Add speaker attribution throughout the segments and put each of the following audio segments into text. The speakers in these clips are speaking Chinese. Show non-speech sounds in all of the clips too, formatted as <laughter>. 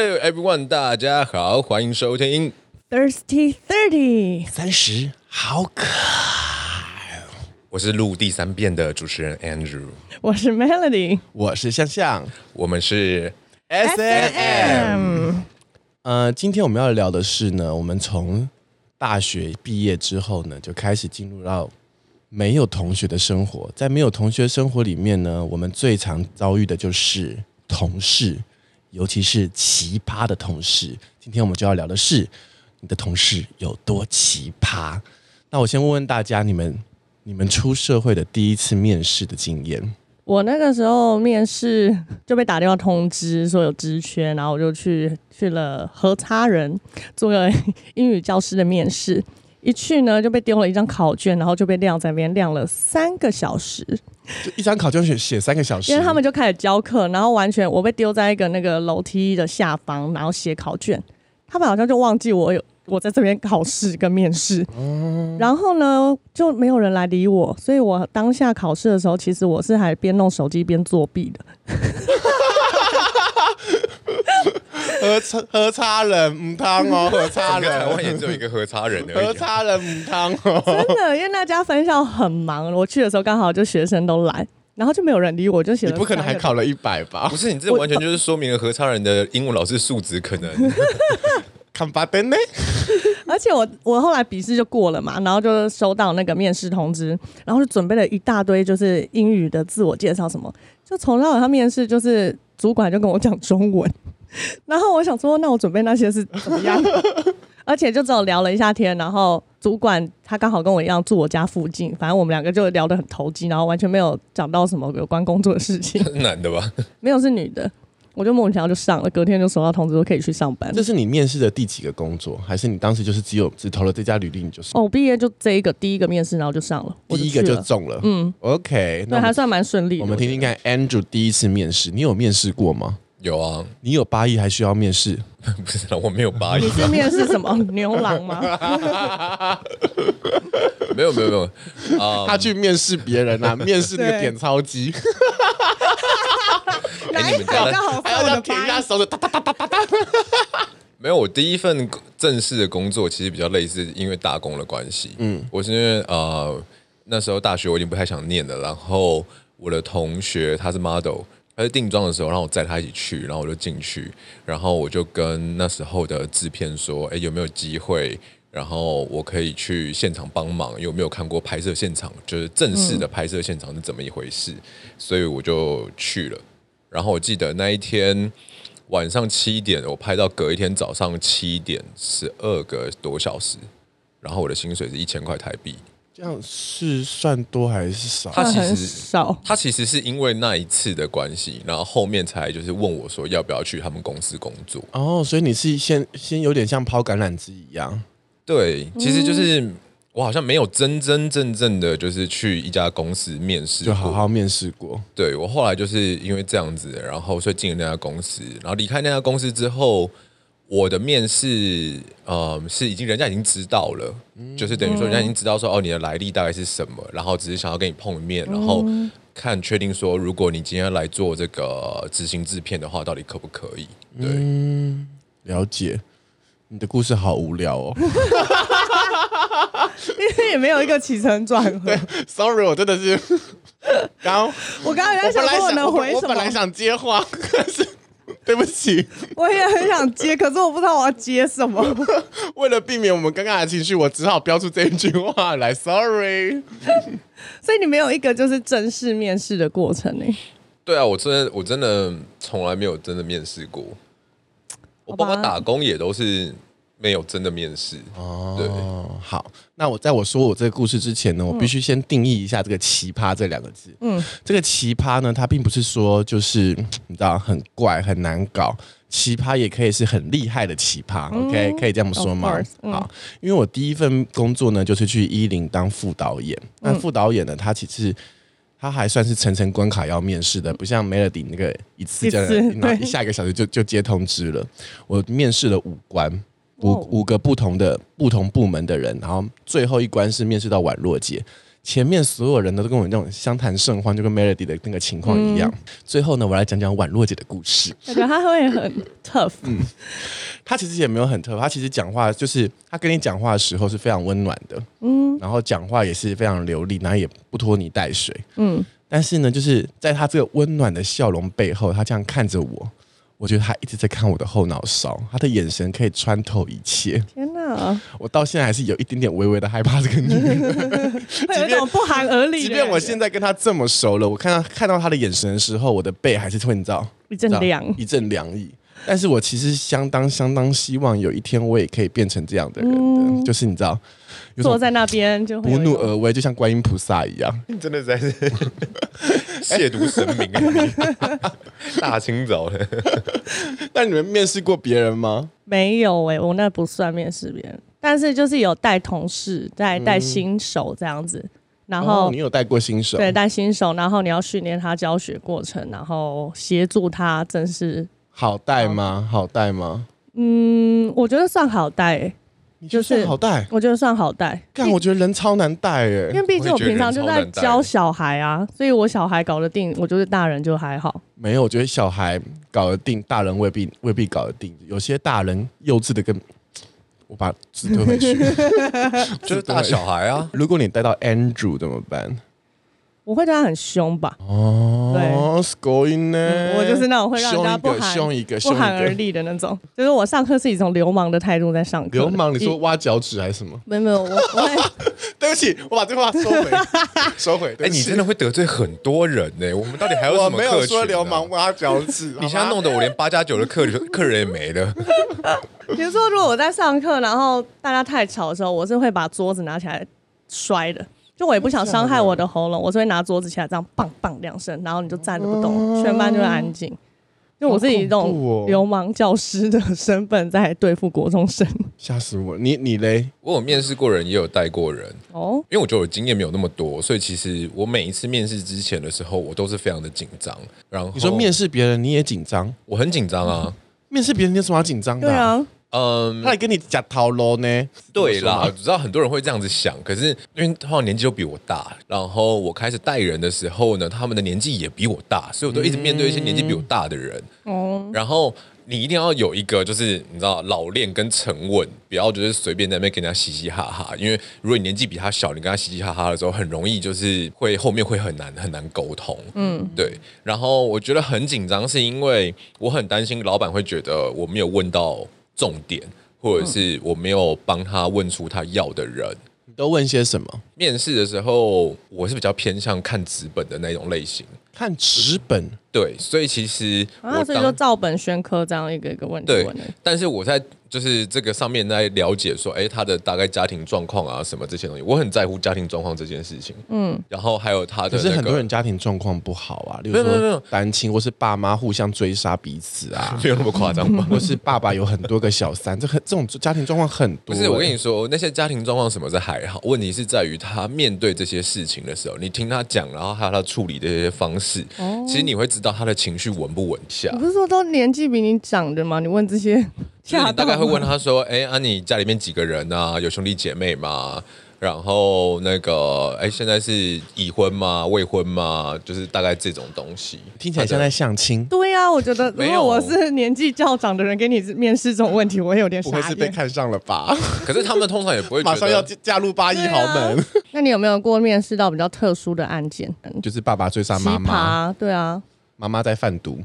Speaker 1: Hello everyone，大家好，欢迎收听
Speaker 2: Thirsty Thirty
Speaker 3: 三十好渴。
Speaker 1: 我是录第三遍的主持人 Andrew，
Speaker 2: 我是 Melody，
Speaker 3: 我是向向，
Speaker 1: 我们是
Speaker 3: S&M。呃，今天我们要聊的是呢，我们从大学毕业之后呢，就开始进入到没有同学的生活。在没有同学生活里面呢，我们最常遭遇的就是同事，尤其是奇葩的同事。今天我们就要聊的是你的同事有多奇葩。那我先问问大家，你们。你们出社会的第一次面试的经验？
Speaker 2: 我那个时候面试就被打电话通知说有职缺，然后我就去去了和差人做个英语教师的面试。一去呢就被丢了一张考卷，然后就被晾在那边晾了三个小时。
Speaker 3: 就一张考卷写写三个小时，
Speaker 2: 因为他们就开始教课，然后完全我被丢在一个那个楼梯的下方，然后写考卷。他们好像就忘记我有。我在这边考试跟面试，然后呢就没有人来理我，所以我当下考试的时候，其实我是还边弄手机边作弊的。
Speaker 3: 和差和差人母汤哦，和差人，
Speaker 1: 台湾也只有一个和差人的，
Speaker 3: 和差人母汤哦。
Speaker 2: 真的，因为那家分校很忙，我去的时候刚好就学生都来，然后就没有人理我，就写了。
Speaker 3: 你不可能还考了一百吧？
Speaker 1: 不是，你这完全就是说明了和差人的英文老师素质可能。<laughs>
Speaker 3: 看八灯呢，
Speaker 2: 而且我我后来笔试就过了嘛，然后就收到那个面试通知，然后就准备了一大堆就是英语的自我介绍什么，就从那他面试就是主管就跟我讲中文，<laughs> 然后我想说那我准备那些是怎么样？<laughs> 而且就只有聊了一下天，然后主管他刚好跟我一样住我家附近，反正我们两个就聊得很投机，然后完全没有讲到什么有关工作的事情。<laughs>
Speaker 1: 男的吧？
Speaker 2: 没有，是女的。我就莫名其妙就上了，隔天就收到通知说可以去上班。
Speaker 3: 这是你面试的第几个工作？还是你当时就是只有只投了这家履历你就是？
Speaker 2: 哦，我毕业就这一个第一个面试，然后就上了，了
Speaker 3: 第一个就中了。嗯，OK，那还
Speaker 2: 算蛮顺利的。
Speaker 3: 我们听听看，Andrew 第一次面试，你有面试过吗？
Speaker 1: 有啊，
Speaker 3: 你有八亿还需要面试？<laughs>
Speaker 1: 不是，我没有八亿。
Speaker 2: 你是面试什么 <laughs> 牛郎吗？
Speaker 1: 没有没有没有，<laughs>
Speaker 3: 他去面试别人啊，面试那个点钞机。
Speaker 1: 哎，你们家的
Speaker 3: 还要舔一下手的哒哒哒哒哒哒。
Speaker 1: 没有，我第一份正式的工作其实比较类似，因为打工的关系。嗯，我是因为呃那时候大学我已经不太想念了，然后我的同学他是 model，他在定妆的时候让我载他一起去，然后我就进去，然后我就跟那时候的制片说，哎，有没有机会，然后我可以去现场帮忙，有没有看过拍摄现场，就是正式的拍摄现场是怎么一回事，所以我就去了。然后我记得那一天晚上七点，我拍到隔一天早上七点，十二个多小时。然后我的薪水是一千块台币，
Speaker 3: 这样是算多还是少？
Speaker 1: 他其实
Speaker 2: 少，
Speaker 1: 他其实是因为那一次的关系，然后后面才就是问我说要不要去他们公司工作。
Speaker 3: 哦，所以你是先先有点像抛橄榄枝一样，
Speaker 1: 对，其实就是。嗯我好像没有真真正正的就是去一家公司面试，
Speaker 3: 就好好面试过。
Speaker 1: 对，我后来就是因为这样子，然后所以进了那家公司，然后离开那家公司之后，我的面试，呃，是已经人家已经知道了，嗯、就是等于说人家已经知道说哦，你的来历大概是什么，然后只是想要跟你碰面，然后看确定说，如果你今天来做这个执行制片的话，到底可不可以？对，
Speaker 3: 嗯、了解。你的故事好无聊哦。<laughs>
Speaker 2: 因为也没有一个起承转合。
Speaker 3: 对，sorry，我真的是刚
Speaker 2: 我刚刚在想说我能回什么，
Speaker 3: 我本来想接话，<laughs> 可是对不起，<laughs>
Speaker 2: 我也很想接，可是我不知道我要接什么。<laughs>
Speaker 3: 为了避免我们尴尬的情绪，我只好标出这一句话来，sorry。<laughs>
Speaker 2: 所以你没有一个就是正式面试的过程呢？
Speaker 1: 对啊，我真的我真的从来没有真的面试过。我爸爸打工也都是。没有真的面试哦。对，
Speaker 3: 好，那我在我说我这个故事之前呢，我必须先定义一下这个“奇葩”这两个字。嗯，这个“奇葩”呢，它并不是说就是 <tsk> 你知道很怪很难搞，奇葩也可以是很厉害的奇葩。嗯、OK，可以这么说吗？嗯、好，因为我第一份工作呢，就是去一零当副导演。那副导演呢，他其实他还算是层层关卡要面试的，不像 Melody 那个一次就一下一个小时就就接通知了。我面试了五关。五五个不同的不同部门的人，然后最后一关是面试到宛若姐。前面所有人都跟我那种相谈甚欢，就跟 Melody 的那个情况一样。嗯、最后呢，我来讲讲宛若姐的故事。
Speaker 2: 我觉得她会很 tough。
Speaker 3: 嗯，<laughs> 她其实也没有很 tough，她其实讲话就是她跟你讲话的时候是非常温暖的，嗯，然后讲话也是非常流利，然后也不拖泥带水，嗯。但是呢，就是在她这个温暖的笑容背后，她这样看着我。我觉得他一直在看我的后脑勺，他的眼神可以穿透一切。
Speaker 2: 天哪！
Speaker 3: 我到现在还是有一点点微微的害怕这个女人，<laughs>
Speaker 2: 有一种不寒而栗。
Speaker 3: 即便我现在跟他这么熟了，我看到看到他的眼神的时候，我的背还是会你知道
Speaker 2: 一阵凉，
Speaker 3: 一阵凉意。但是我其实相当相当希望有一天我也可以变成这样的人的，嗯、就是你知道。
Speaker 2: 坐在那边就
Speaker 3: 不怒而威，就像观音菩萨一样。<laughs>
Speaker 1: 真的在是 <laughs> 亵渎神明，<laughs> 大清早的。
Speaker 3: 那你们面试过别人吗？
Speaker 2: 没有哎、欸，我那不算面试别人，但是就是有带同事、带带新手这样子。然后、
Speaker 3: 哦、你有带过新手？
Speaker 2: 对，带新手，然后你要训练他教学过程，然后协助他正式。
Speaker 3: 好带吗？好带吗？
Speaker 2: 嗯，我觉得算好带、欸。就是
Speaker 3: 好带，
Speaker 2: 我觉得算好带。
Speaker 3: 但我觉得人超难带哎，
Speaker 2: 因为毕竟我平常就在教小孩啊，所以我小孩搞得定，我觉得大人就还好。
Speaker 3: 没有，我觉得小孩搞得定，大人未必未必搞得定。有些大人幼稚的跟，我把字推回去，<laughs> <laughs>
Speaker 1: 就是大小孩啊。
Speaker 3: 如果你带到 Andrew 怎么办？
Speaker 2: 我会对他很凶吧？
Speaker 3: 哦，对，going 呢？
Speaker 2: 我就是那种会让人家不寒不寒而栗的那种。就是我上课是以一种流氓的态度在上课。
Speaker 3: 流氓？你说挖脚趾还是什么？
Speaker 2: 没有没有，我我会 <laughs>
Speaker 3: 对不起，我把这话收回，<laughs> 收回。
Speaker 1: 哎，你真的会得罪很多人呢。我们到底还有什么客群？
Speaker 3: 我没有说流氓挖脚趾，
Speaker 1: 你现在弄得我连八加九的客客人也没了。<laughs>
Speaker 2: 比如说，如果我在上课，然后大家太吵的时候，我是会把桌子拿起来摔的。就我也不想伤害我的喉咙，我是会拿桌子起来这样棒棒两声，然后你就站着不动，全班就会安静。就我自己这种流氓教师的身份在对付国中生，
Speaker 3: 吓死我！你你嘞？
Speaker 1: 我有面试过人，也有带过人哦。因为我觉得我经验没有那么多，所以其实我每一次面试之前的时候，我都是非常的紧张。然后
Speaker 3: 你说面试别人你也紧张？
Speaker 1: 我很紧张啊！
Speaker 3: 面试别人你有什么要紧张的？
Speaker 2: 对啊。
Speaker 1: 嗯，
Speaker 3: 他来跟你讲套路呢？
Speaker 1: 对啦，我知道很多人会这样子想，可是因为他们年纪都比我大，然后我开始带人的时候呢，他们的年纪也比我大，所以我都一直面对一些年纪比我大的人。哦、嗯，然后你一定要有一个，就是你知道老练跟沉稳，不要就是随便在那边跟人家嘻嘻哈哈。因为如果你年纪比他小，你跟他嘻嘻哈哈的时候，很容易就是会后面会很难很难沟通。嗯，对。然后我觉得很紧张，是因为我很担心老板会觉得我没有问到。重点，或者是我没有帮他问出他要的人，
Speaker 3: 你都问些什么？
Speaker 1: 面试的时候，我是比较偏向看纸本的那种类型。
Speaker 3: 看纸本，
Speaker 1: 对，所以其实
Speaker 2: 啊，所以就照本宣科这样一个一个问题。
Speaker 1: 对，但是我在就是这个上面在了解说，哎，他的大概家庭状况啊，什么这些东西，我很在乎家庭状况这件事情。嗯，然后还有他的，可
Speaker 3: 是很多人家庭状况不好啊，例如说单亲，或是爸妈互相追杀彼此啊，<laughs>
Speaker 1: 没有那么夸张吧？<laughs>
Speaker 3: 或是爸爸有很多个小三，这很这种家庭状况很多。
Speaker 1: 不是，我跟你说，那些家庭状况什么是还好，问题是在于他面对这些事情的时候，你听他讲，然后还有他处理的这些方式。哦，其实你会知道他的情绪稳不稳下。
Speaker 2: 你不是说都年纪比你长的吗？你问这些，<laughs>
Speaker 1: 就是你大概会问他说：“哎，啊，你家里面几个人啊？有兄弟姐妹吗？”然后那个，哎，现在是已婚吗？未婚吗？就是大概这种东西，
Speaker 3: 听起来像在相亲。
Speaker 2: 对呀，我觉得如果我是年纪较长的人给你面试这种问题，我也有点傻。
Speaker 3: 不会是被看上了吧？
Speaker 1: 可是他们通常也不会
Speaker 3: 马上要嫁入八一豪门。
Speaker 2: 那你有没有过面试到比较特殊的案件？
Speaker 3: 就是爸爸追杀妈妈，
Speaker 2: 对啊，
Speaker 3: 妈妈在贩毒。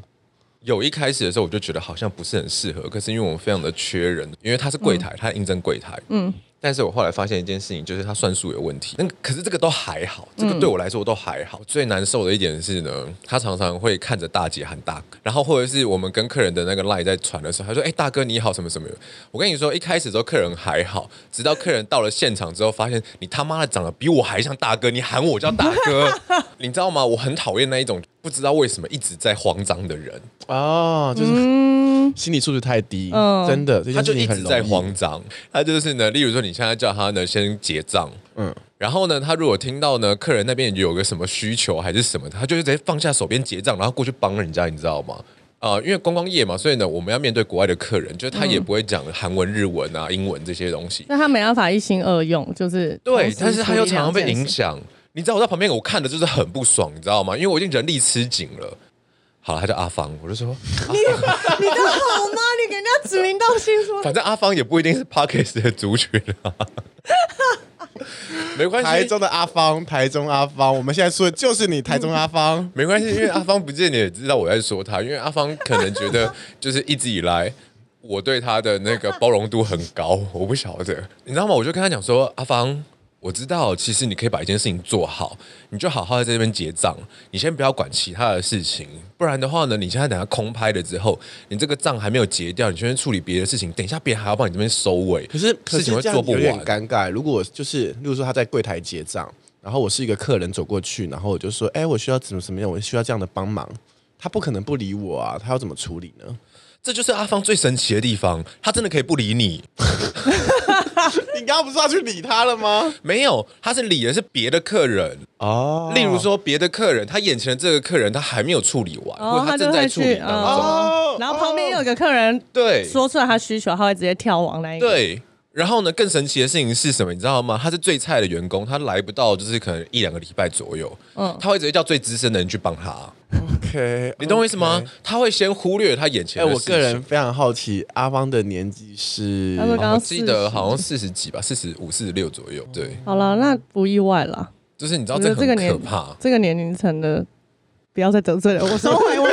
Speaker 1: 有一开始的时候，我就觉得好像不是很适合。可是因为我们非常的缺人，因为他是柜台，他应征柜台，嗯。但是我后来发现一件事情，就是他算术有问题。那可是这个都还好，这个对我来说都还好。最难受的一点是呢，他常常会看着大姐喊大哥，然后或者是我们跟客人的那个 line 在传的时候，他说：“哎，大哥你好，什么什么。”我跟你说，一开始的时候客人还好，直到客人到了现场之后，发现你他妈的长得比我还像大哥，你喊我叫大哥，<laughs> 你知道吗？我很讨厌那一种不知道为什么一直在慌张的人
Speaker 3: 哦，就是。心理素质太低，嗯、真的，
Speaker 1: 他就一直在慌张。他就是呢，例如说，你现在叫他呢先结账，嗯，然后呢，他如果听到呢客人那边有个什么需求还是什么，他就是直接放下手边结账，然后过去帮人家，你知道吗？啊、呃，因为观光业嘛，所以呢，我们要面对国外的客人，就是他也不会讲韩文、日文啊、英文这些东西，
Speaker 2: 那他没办法一心二用，就是
Speaker 1: 对，但是他又常常被影响。你知道我在旁边，我看的就是很不爽，你知道吗？因为我已经人力吃紧了。好了，他叫阿芳，我就说 <laughs>
Speaker 2: 你你都好吗？你给人家指名道姓说，
Speaker 1: 反正阿芳也不一定是 Podcast 的族群啊。<laughs> 没关系，
Speaker 3: 台中的阿芳，台中阿芳，我们现在说的就是你，台中阿芳。<laughs>
Speaker 1: 没关系，因为阿芳不见你也知道我在说他，因为阿芳可能觉得就是一直以来我对他的那个包容度很高，我不晓得，你知道吗？我就跟他讲说，阿芳。我知道，其实你可以把一件事情做好，你就好好在这边结账，你先不要管其他的事情，不然的话呢，你现在等下空拍了之后，你这个账还没有结掉，你先处理别的事情，等一下别人还要帮你这边收尾，
Speaker 3: 可是
Speaker 1: 事情会做不完，有点
Speaker 3: 尴尬。如果就是，例如说他在柜台结账，然后我是一个客人走过去，然后我就说，哎，我需要怎么怎么样，我需要这样的帮忙，他不可能不理我啊，他要怎么处理呢？
Speaker 1: 这就是阿芳最神奇的地方，他真的可以不理你。<laughs> <laughs>
Speaker 3: 你刚刚不是要去理他了吗？
Speaker 1: 没有，他是理的是别的客人哦。例如说，别的客人，他眼前的这个客人他还没有处理完，或者他正在处理当中。
Speaker 2: 哦，然后旁边有个客人，对，说出来他需求，他会直接跳往那一个。
Speaker 1: 对。然后呢，更神奇的事情是什么？你知道吗？他是最菜的员工，他来不到，就是可能一两个礼拜左右。嗯，他会直接叫最资深的人去帮他。
Speaker 3: OK，
Speaker 1: 你懂我意思吗？Okay. 他会先忽略他眼前的。哎，
Speaker 3: 我个人非常好奇，阿芳的年纪是？
Speaker 2: 他说刚刚
Speaker 1: 我记得好像四十几吧，四十五、四十六左右。对，
Speaker 2: 好了，那不意外了。
Speaker 1: 就是你知道这个很可怕，
Speaker 2: 这个年龄层的，不要再得罪了。我收回，我收回。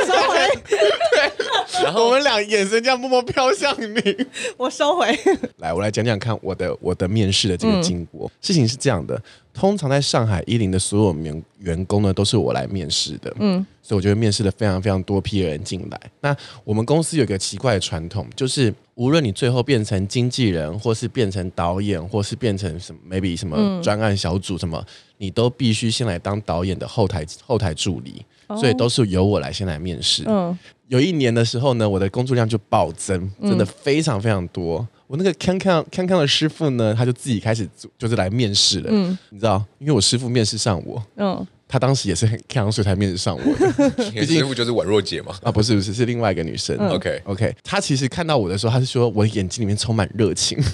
Speaker 3: 然后我们俩眼神这样默默飘向你，<laughs>
Speaker 2: 我收回。<laughs>
Speaker 3: 来，我来讲讲看我的我的面试的这个经过。嗯、事情是这样的，通常在上海一零的所有员员工呢，都是我来面试的。嗯，所以我觉得面试了非常非常多批人进来。那我们公司有一个奇怪的传统，就是无论你最后变成经纪人，或是变成导演，或是变成什么 maybe 什么专案小组什么，嗯、你都必须先来当导演的后台后台助理。所以都是由我来先来面试。嗯，有一年的时候呢，我的工作量就暴增，真的非常非常多。嗯、我那个康康康康的师傅呢，他就自己开始就是来面试了。嗯，你知道，因为我师傅面试上我，嗯，他当时也是很康，所以才面试上我的。<laughs> <laughs>
Speaker 1: 毕竟师傅就是宛若姐嘛。
Speaker 3: 啊，不是不是，是另外一个女生。
Speaker 1: 嗯、OK
Speaker 3: OK，他其实看到我的时候，他是说我眼睛里面充满热情。<laughs>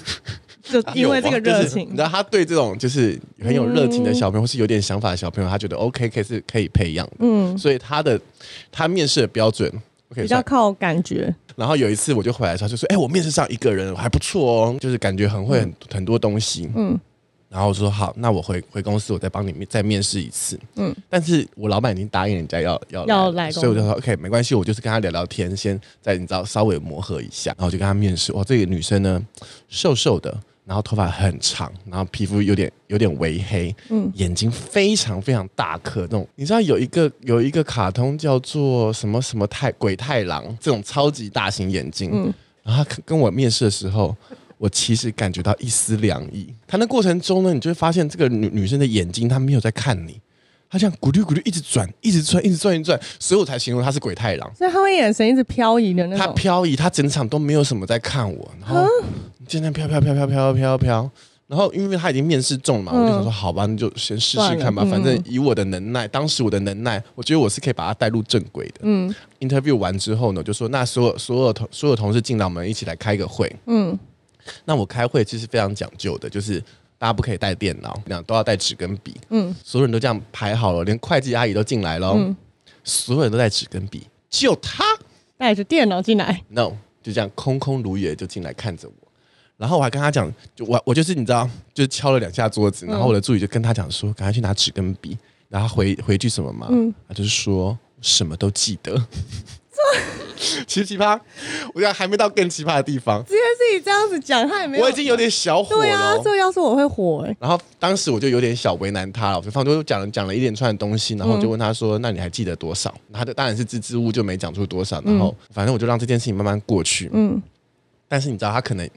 Speaker 2: 就因为这个热情，
Speaker 3: 你知道他对这种就是很有热情的小朋友，或是有点想法的小朋友，他觉得 OK，可以是可以培养的。嗯，所以他的他面试的标准
Speaker 2: 比较靠感觉。
Speaker 3: 然后有一次我就回来的时候，就说：“哎，我面试上一个人还不错哦，就是感觉很会很很多东西。”嗯。然后我说好，那我回回公司，我再帮你再面试一次。嗯，但是我老板已经答应人家要要要来，所以我就说 OK，没关系，我就是跟他聊聊天，先再你知道稍微磨合一下，然后就跟他面试。哇，这个女生呢，瘦瘦的，然后头发很长，然后皮肤有点有点微黑，嗯，眼睛非常非常大颗，那种你知道有一个有一个卡通叫做什么什么太鬼太郎这种超级大型眼睛，嗯，然后他跟我面试的时候。我其实感觉到一丝凉意。谈的过程中呢，你就会发现这个女女生的眼睛，她没有在看你，她这样咕噜咕噜一直转，一直转，一直转，一直转，所以我才形容他是鬼太郎。
Speaker 2: 所以他会眼神一直漂移的那种。
Speaker 3: 他漂移，他整场都没有什么在看我，然后就那飘飘飘飘飘飘飘。然后因为他已经面试中了嘛，嗯、我就想说好吧，那就先试试看吧。嗯、反正以我的能耐，当时我的能耐，我觉得我是可以把他带入正轨的。嗯。Interview 完之后呢，就说那所有所有同所有同事进来，我们一起来开个会。嗯。那我开会其实非常讲究的，就是大家不可以带电脑，两都要带纸跟笔。嗯，所有人都这样排好了，连会计阿姨都进来了。嗯，所有人都带纸跟笔，就他
Speaker 2: 带着电脑进来。
Speaker 3: No，就这样空空如也就进来看着我。然后我还跟他讲，就我我就是你知道，就敲了两下桌子，然后我的助理就跟他讲说，赶快去拿纸跟笔。然后回回句什么嘛？嗯，他就是说什么都记得。奇奇葩，我觉得还没到更奇葩的地方。
Speaker 2: 直接自己这样子讲，他也没有。
Speaker 3: 我已经有点小火了。对啊，
Speaker 2: 这要是我会火哎、欸。
Speaker 3: 然后当时我就有点小为难他了，我就放就讲了讲了一连串的东西，然后就问他说：“嗯、那你还记得多少？”他的当然是支支吾吾就没讲出多少。然后反正我就让这件事情慢慢过去。嗯。但是你知道他可能。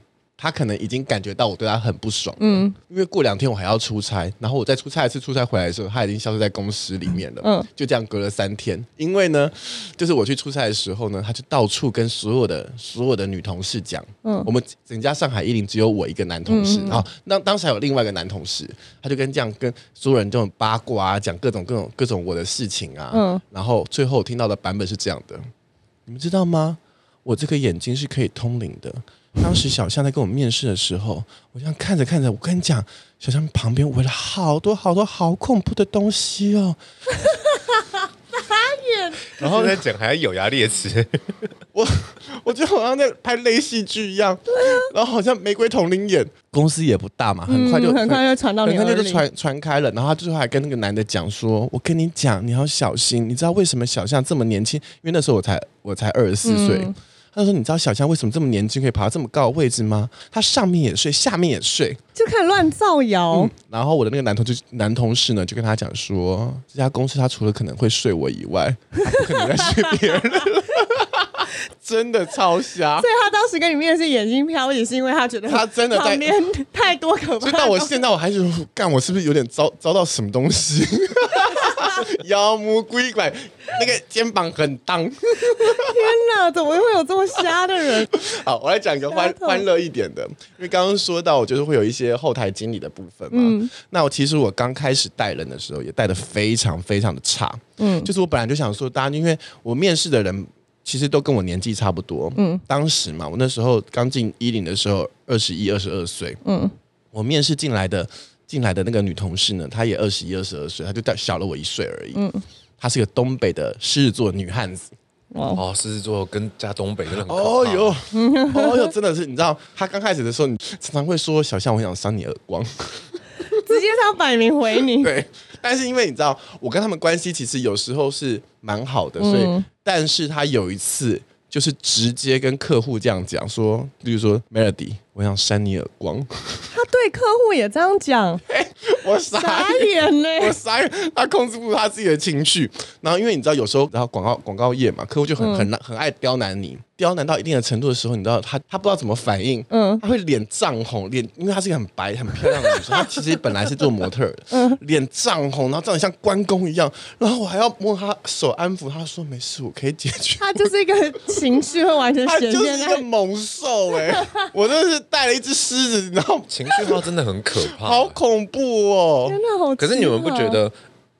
Speaker 3: 他可能已经感觉到我对他很不爽，嗯，因为过两天我还要出差，然后我再出差一次，出差回来的时候，他已经消失在公司里面了，嗯，就这样隔了三天。因为呢，就是我去出差的时候呢，他就到处跟所有的所有的女同事讲，嗯，我们整家上海一零只有我一个男同事，嗯、然后那当时还有另外一个男同事，他就跟这样跟所有人这种八卦啊，讲各种各种各种我的事情啊，嗯，然后最后听到的版本是这样的，你们知道吗？我这个眼睛是可以通灵的。当时小象在跟我面试的时候，我这样看着看着，我跟你讲，小象旁边围了好多好多好恐怖的东西哦。
Speaker 1: 然后在讲还要咬牙裂齿，<laughs>
Speaker 3: 我我觉得好像在拍类戏剧一样，对啊，然后好像玫瑰同林演，公司也不大嘛，很快就、
Speaker 2: 嗯、很快就传到你，
Speaker 3: 很快就传传开了。然后他最后还跟那个男的讲说：“我跟你讲，你要小心。你知道为什么小象这么年轻？因为那时候我才我才二十四岁。嗯”他说：“你知道小强为什么这么年轻可以爬到这么高的位置吗？他上面也睡，下面也睡，
Speaker 2: 就开始乱造谣、嗯。
Speaker 3: 然后我的那个男同就男同事呢，就跟他讲说，这家公司他除了可能会睡我以外，他不可能再睡别人了。<laughs> 真的超瞎。
Speaker 2: 所以他当时跟你面试眼睛飘，也是因为他觉得
Speaker 3: 他真的在旁
Speaker 2: 边 <laughs> 太多可怕。所以
Speaker 3: 到我现在我还是干，我是不是有点遭遭到什么东西？<laughs> 妖魔鬼怪，那个肩膀很当。天
Speaker 2: 哪，怎么会有这么瞎的人？
Speaker 3: 好，我来讲一个欢欢乐一点的，因为刚刚说到，我就是会有一些后台经理的部分嘛。嗯，那我其实我刚开始带人的时候，也带的非常非常的差。嗯，就是我本来就想说，大家因为我面试的人其实都跟我年纪差不多。嗯，当时嘛，我那时候刚进一零的时候，二十一、二十二岁。嗯，我面试进来的。进来的那个女同事呢，她也二十一、二十二岁，她就大小了我一岁而已。嗯，她是个东北的狮子座女汉子。
Speaker 1: 哦，狮子座跟加东北真的很
Speaker 3: 哦哟，<laughs> 哦哟，真的是，你知道，她刚开始的时候，你常常会说小象，我想扇你耳光，
Speaker 2: 直接他摆明回你。
Speaker 3: 对，但是因为你知道，我跟他们关系其实有时候是蛮好的，所以，嗯、但是他有一次就是直接跟客户这样讲说，比如说 Melody，我想扇你耳光。
Speaker 2: 他对客户也这样讲，<laughs>
Speaker 3: 我傻眼嘞，我傻眼，他控制不住他自己的情绪。然后因为你知道，有时候然后广告广告业嘛，客户就很很难很爱刁难你。刁难到一定的程度的时候，你知道他他不知道怎么反应，嗯，他会脸涨红，脸因为他是一个很白很漂亮的女生，她其实本来是做模特的，<laughs> 嗯，脸涨红，然后长得像关公一样，然后我还要摸他手安抚，他说没事，我可以解决。
Speaker 2: 他就是一个情绪会完全显现，
Speaker 3: 就是一个猛兽哎、欸，我真的是带了一只狮子，然后
Speaker 1: 情绪化真的很可怕，
Speaker 3: 好恐怖哦，
Speaker 2: 真的好。
Speaker 1: 可是你们不觉得？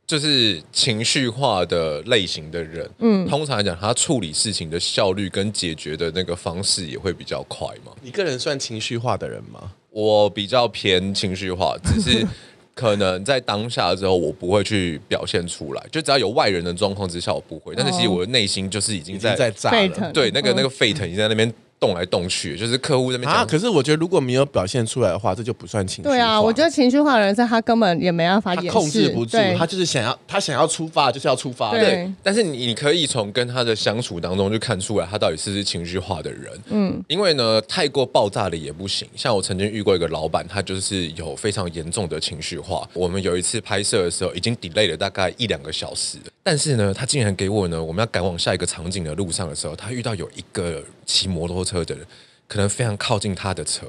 Speaker 1: 就是情绪化的类型的人，嗯，通常来讲，他处理事情的效率跟解决的那个方式也会比较快嘛。
Speaker 3: 你个人算情绪化的人吗？
Speaker 1: 我比较偏情绪化，只是 <laughs> 可能在当下之后，我不会去表现出来。就只要有外人的状况之下，我不会。但是其实我的内心就是已经在
Speaker 3: 在炸了，
Speaker 1: 对，那个那个沸腾已经在那边。动来动去，就是客户那边啊。
Speaker 3: 可是我觉得如果没有表现出来的话，这就不算情绪化。
Speaker 2: 对啊，我觉得情绪化的人是他根本也没办法掩，
Speaker 3: 控制不住，他就是想要他想要出发就是要出发。
Speaker 1: 对，对，但是你你可以从跟他的相处当中就看出来，他到底是不是情绪化的人。嗯，因为呢，太过爆炸的也不行。像我曾经遇过一个老板，他就是有非常严重的情绪化。我们有一次拍摄的时候，已经 delay 了大概一两个小时，但是呢，他竟然给我呢，我们要赶往下一个场景的路上的时候，他遇到有一个骑摩托车的人。可能非常靠近他的车，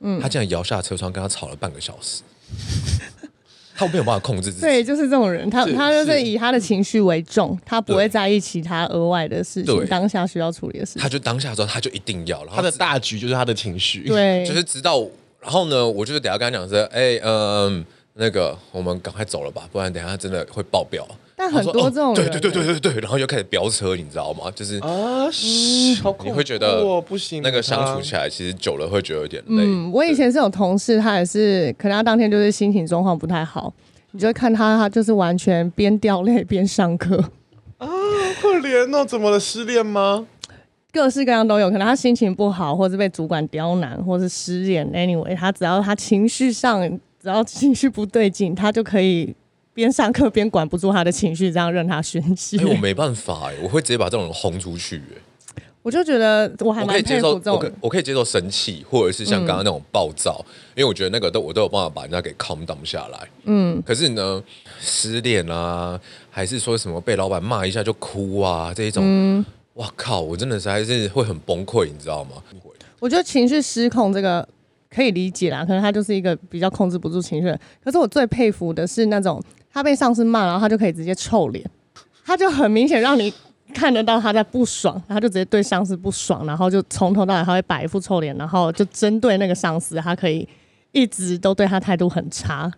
Speaker 1: 嗯，他竟然摇下车窗跟他吵了半个小时，<laughs> 他没有办法控制自己。
Speaker 2: 对，就是这种人，他他就是以他的情绪为重，他不会在意其他额外的事情，当下需要处理的事情。
Speaker 1: 他就当下之后，他就一定要，然后
Speaker 3: 他的大局就是他的情绪，
Speaker 2: 对，
Speaker 1: 就是直到然后呢，我就是等下跟他讲说，哎、欸，嗯，那个我们赶快走了吧，不然等下真的会爆表。
Speaker 2: 但很多这
Speaker 1: 种对对对对对对，然后又开始飙车，你知道吗？就是啊，你会觉得不行，那个相处起来其实久了会觉得有点累。
Speaker 2: 嗯，我以前是有同事，他也是，可能他当天就是心情状况不太好，你就会看他，他就是完全边掉泪边上课啊，
Speaker 3: 好可怜哦，怎么了？失恋吗？<laughs>
Speaker 2: 各式各样都有，可能他心情不好，或是被主管刁难，或是失恋。Anyway，他只要他情绪上，只要情绪不对劲，他就可以。边上课边管不住他的情绪，这样任他宣泄。
Speaker 1: 哎，我没办法哎，我会直接把这种人轰出去哎。
Speaker 2: 我就觉得我还蛮可以接受这种，
Speaker 1: 我可以接受生气，或者是像刚刚那种暴躁，嗯、因为我觉得那个都我都有办法把人家给 calm down 下来。嗯，可是呢，失恋啊，还是说什么被老板骂一下就哭啊这一种，嗯、哇靠，我真的是还是会很崩溃，你知道吗？
Speaker 2: 我觉得情绪失控这个。可以理解啦，可能他就是一个比较控制不住情绪。可是我最佩服的是那种他被上司骂，然后他就可以直接臭脸，他就很明显让你看得到他在不爽，他就直接对上司不爽，然后就从头到尾他会摆一副臭脸，然后就针对那个上司，他可以一直都对他态度很差。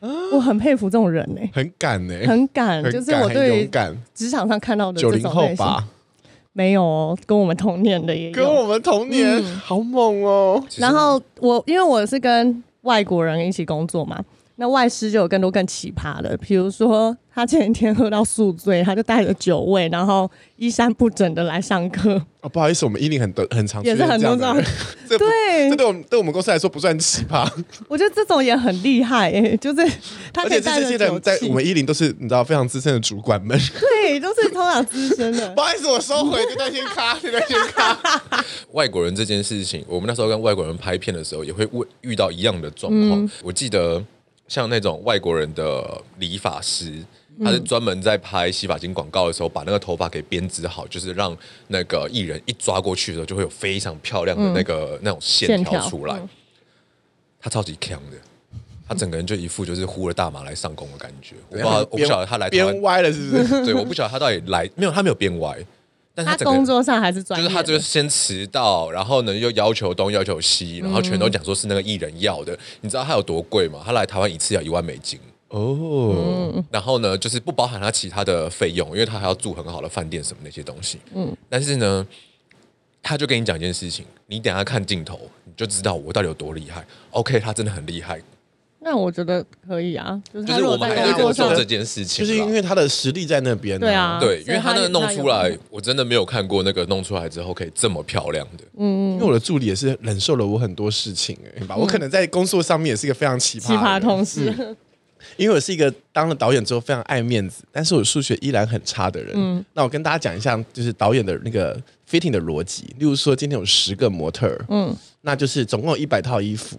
Speaker 2: 啊、我很佩服这种人呢、欸，
Speaker 3: 很敢呢、欸，
Speaker 2: 很敢，就是我对于职场上看到的这种类型。<laughs> 没有哦，跟我们同年的也有，
Speaker 3: 跟我们同年，嗯、好猛哦。
Speaker 2: 然后我因为我是跟外国人一起工作嘛。那外师就有更多更奇葩的，比如说他前一天喝到宿醉，他就带着酒味，然后衣衫不整的来上课。
Speaker 3: 哦，<laughs> 不好意思，我们一零很多很常
Speaker 2: 也是很多这样，
Speaker 3: 这 <laughs>
Speaker 2: 对，
Speaker 3: 这对我们对我们公司来说不算奇葩。
Speaker 2: 我觉得这种也很厉害，欸，<laughs> 就是他可以这些人
Speaker 3: 在我们一零都是你知道非常资深的主管们，
Speaker 2: 对，都是通常资深的。
Speaker 3: 不好意思，我收回这段先卡，这段先卡。
Speaker 1: 外国人这件事情，我们那时候跟外国人拍片的时候，也会问遇到一样的状况。嗯、我记得。像那种外国人的理发师，他是专门在拍洗发精广告的时候，把那个头发给编织好，就是让那个艺人一抓过去的时候，就会有非常漂亮的那个、嗯、那种线条出来。他超级强的，他整个人就一副就是呼了大麻来上工的感觉。我不知道，我不晓得他来
Speaker 3: 编歪了是不是？
Speaker 1: 对，我不晓得他到底来没有，他没有编歪。但他，
Speaker 2: 他工作上还是专业，
Speaker 1: 就是他就是先迟到，然后呢又要求东要求西，然后全都讲说是那个艺人要的。嗯、你知道他有多贵吗？他来台湾一次要一万美金哦。嗯、然后呢，就是不包含他其他的费用，因为他还要住很好的饭店什么那些东西。嗯。但是呢，他就跟你讲一件事情，你等下看镜头，你就知道我到底有多厉害。OK，他真的很厉害。
Speaker 2: 那我觉得可以啊，
Speaker 1: 就是我们还在工作做这件事情，
Speaker 3: 就是因为他的实力在那边。
Speaker 2: 对啊，
Speaker 1: 对，因为他那个弄出来，我真的没有看过那个弄出来之后可以这么漂亮的。
Speaker 2: 嗯，
Speaker 3: 因为我的助理也是忍受了我很多事情，哎，吧我可能在工作上面也是一个非常奇葩
Speaker 2: 奇葩同事。
Speaker 3: 因为我是一个当了导演之后非常爱面子，但是我数学依然很差的人。嗯，那我跟大家讲一下，就是导演的那个 fitting 的逻辑。例如说，今天有十个模特，嗯，那就是总共有一百套衣服，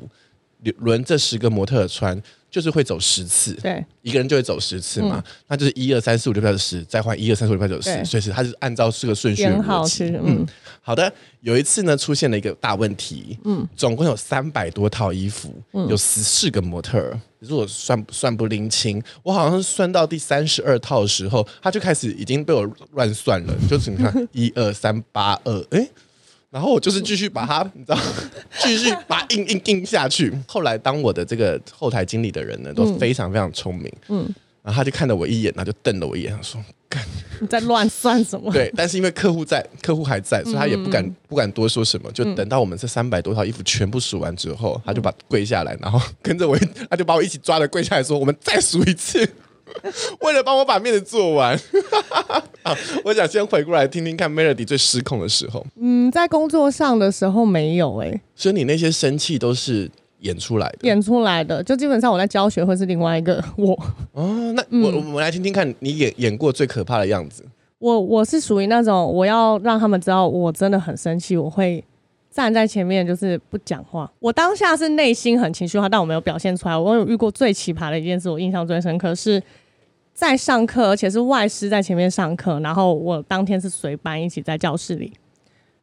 Speaker 3: 轮这十个模特穿。就是会走十次，
Speaker 2: 对，
Speaker 3: 一个人就会走十次嘛，嗯、那就是一二三四五六七八九十，再换一二三四五六七八九十，所以是他是按照这个顺序的逻辑。嗯，好的。有一次呢，出现了一个大问题，嗯，总共有三百多套衣服，嗯、有十四个模特儿，如果算算不拎清，我好像是算到第三十二套的时候，他就开始已经被我乱算了，就是你看一二三八二，哎。然后我就是继续把它，你知道，<laughs> 继续把它印印印下去。后来当我的这个后台经理的人呢，都非常非常聪明。嗯，然后他就看了我一眼，他就瞪了我一眼，他说：“干，
Speaker 2: 你在乱算什么？”
Speaker 3: 对，但是因为客户在，客户还在，所以他也不敢不敢多说什么。就等到我们这三百多套衣服全部数完之后，他就把跪下来，然后跟着我，他就把我一起抓着跪下来说：“我们再数一次。” <laughs> 为了帮我把面子做完，<laughs> 我想先回过来听听看 Melody 最失控的时候。
Speaker 2: 嗯，在工作上的时候没有哎、欸，
Speaker 3: 所以你那些生气都是演出来的，
Speaker 2: 演出来的。就基本上我在教学会是另外一个 <laughs> 我。
Speaker 3: 哦，那我我们来听听看你演演过最可怕的样子。
Speaker 2: 我我是属于那种我要让他们知道我真的很生气，我会站在前面就是不讲话。我当下是内心很情绪化，但我没有表现出来。我有遇过最奇葩的一件事，我印象最深刻是。在上课，而且是外师在前面上课，然后我当天是随班一起在教室里，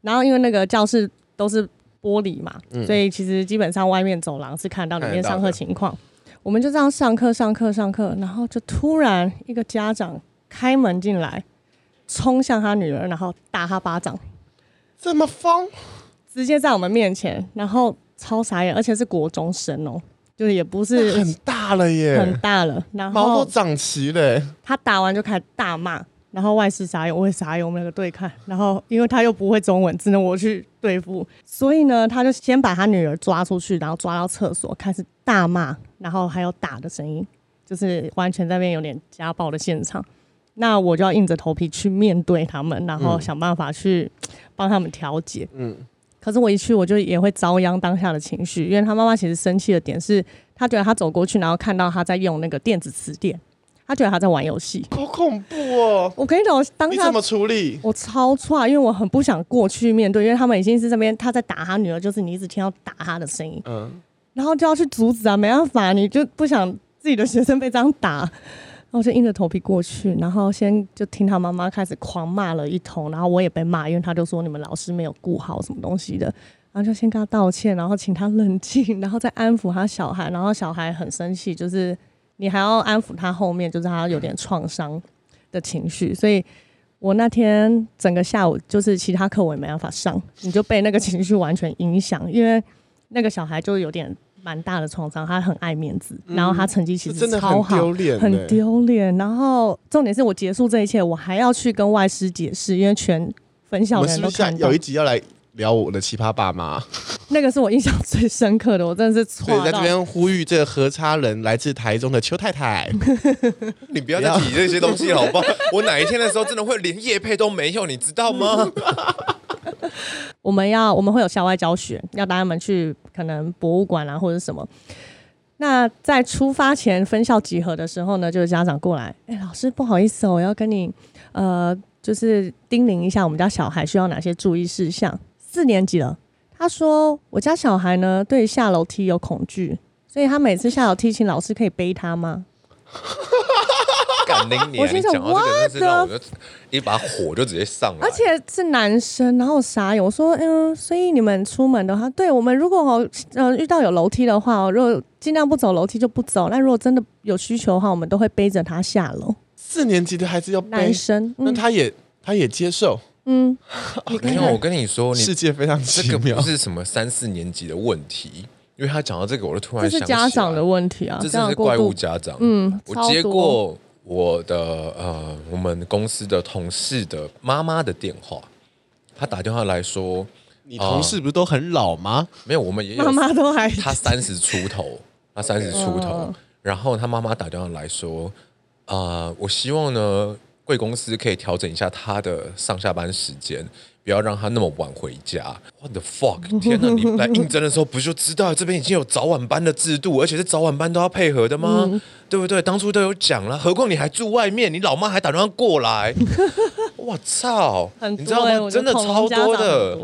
Speaker 2: 然后因为那个教室都是玻璃嘛，嗯、所以其实基本上外面走廊是看到里面上课情况。我们就这样上课上课上课，然后就突然一个家长开门进来，冲向他女儿，然后打他巴掌，
Speaker 3: 这么疯，
Speaker 2: 直接在我们面前，然后超傻眼，而且是国中生哦。就是也不是
Speaker 3: 很大了耶，
Speaker 2: 很大了，然后
Speaker 3: 毛都长齐了。
Speaker 2: 他打完就开始大骂，然后外事傻眼，我也傻眼，我们两个对看。然后因为他又不会中文，只能我去对付，所以呢，他就先把他女儿抓出去，然后抓到厕所开始大骂，然后还有打的声音，就是完全在那边有点家暴的现场。那我就要硬着头皮去面对他们，然后想办法去帮他们调解。嗯。可是我一去，我就也会遭殃当下的情绪，因为他妈妈其实生气的点是，他觉得他走过去，然后看到他在用那个电子词典，他觉得他在玩游戏，
Speaker 3: 好恐怖哦！
Speaker 2: 我跟你讲，我当下
Speaker 3: 你怎么处理？
Speaker 2: 我超差，因为我很不想过去面对，因为他们已经是这边他在打他女儿，就是你一直听到打他的声音，嗯，然后就要去阻止啊，没办法，你就不想自己的学生被这样打。然后就硬着头皮过去，然后先就听他妈妈开始狂骂了一通，然后我也被骂，因为他就说你们老师没有顾好什么东西的，然后就先跟他道歉，然后请他冷静，然后再安抚他小孩，然后小孩很生气，就是你还要安抚他后面就是他有点创伤的情绪，所以我那天整个下午就是其他课我也没办法上，你就被那个情绪完全影响，因为那个小孩就有点。蛮大的创伤，他很爱面子，然后他成绩其实超好，
Speaker 3: 嗯、很丢脸，
Speaker 2: 很丢脸。然后重点是我结束这一切，我还要去跟外师解释，因为全分校的人都看到。
Speaker 3: 有一集要来聊我的奇葩爸妈，<laughs>
Speaker 2: 那个是我印象最深刻的，我真的是错。
Speaker 3: 所以在这边呼吁这个核差人来自台中的邱太太，<laughs>
Speaker 1: 你不要再提这些东西好不好？我哪一天的时候真的会连夜配都没有，你知道吗？<laughs>
Speaker 2: 我们要我们会有校外教学，要带他们去可能博物馆啊或者什么。那在出发前分校集合的时候呢，就是家长过来，哎，老师不好意思哦，我要跟你呃，就是叮咛一下我们家小孩需要哪些注意事项。四年级了，他说我家小孩呢对下楼梯有恐惧，所以他每次下楼梯，请老师可以背他吗？<laughs>
Speaker 1: 我心想，哇的，一把火就直接上来，
Speaker 2: 而且是男生，然后我傻眼，我说，嗯，所以你们出门的话，对我们如果呃遇到有楼梯的话，如果尽量不走楼梯就不走，那如果真的有需求的话，我们都会背着他下楼。
Speaker 3: 四年级的孩子要背
Speaker 2: 男生，
Speaker 3: 那他也他也接受，
Speaker 2: 嗯，
Speaker 1: 没有，我跟你说，
Speaker 3: 世界非常奇妙，
Speaker 1: 这个不是什么三四年级的问题。因为他讲到这个，我就突然想，
Speaker 2: 这是家长的问题啊，
Speaker 1: 这真是怪物家长。嗯，我接过我的呃，我们公司的同事的妈妈的电话，他打电话来说，
Speaker 3: 你同事不是都很老吗？
Speaker 1: 没有，我们也有
Speaker 2: 妈妈都还
Speaker 1: 他三十出头，他三十出头，<laughs> 然后他妈妈打电话来说，啊，我希望呢，贵公司可以调整一下他的上下班时间。不要让他那么晚回家。What the fuck！天哪，你来应征的时候不就知道这边已经有早晚班的制度，而且是早晚班都要配合的吗？嗯、对不对？当初都有讲了，何况你还住外面，你老妈还打电话过来。<laughs> 我操！欸、你知道吗？真的超多的。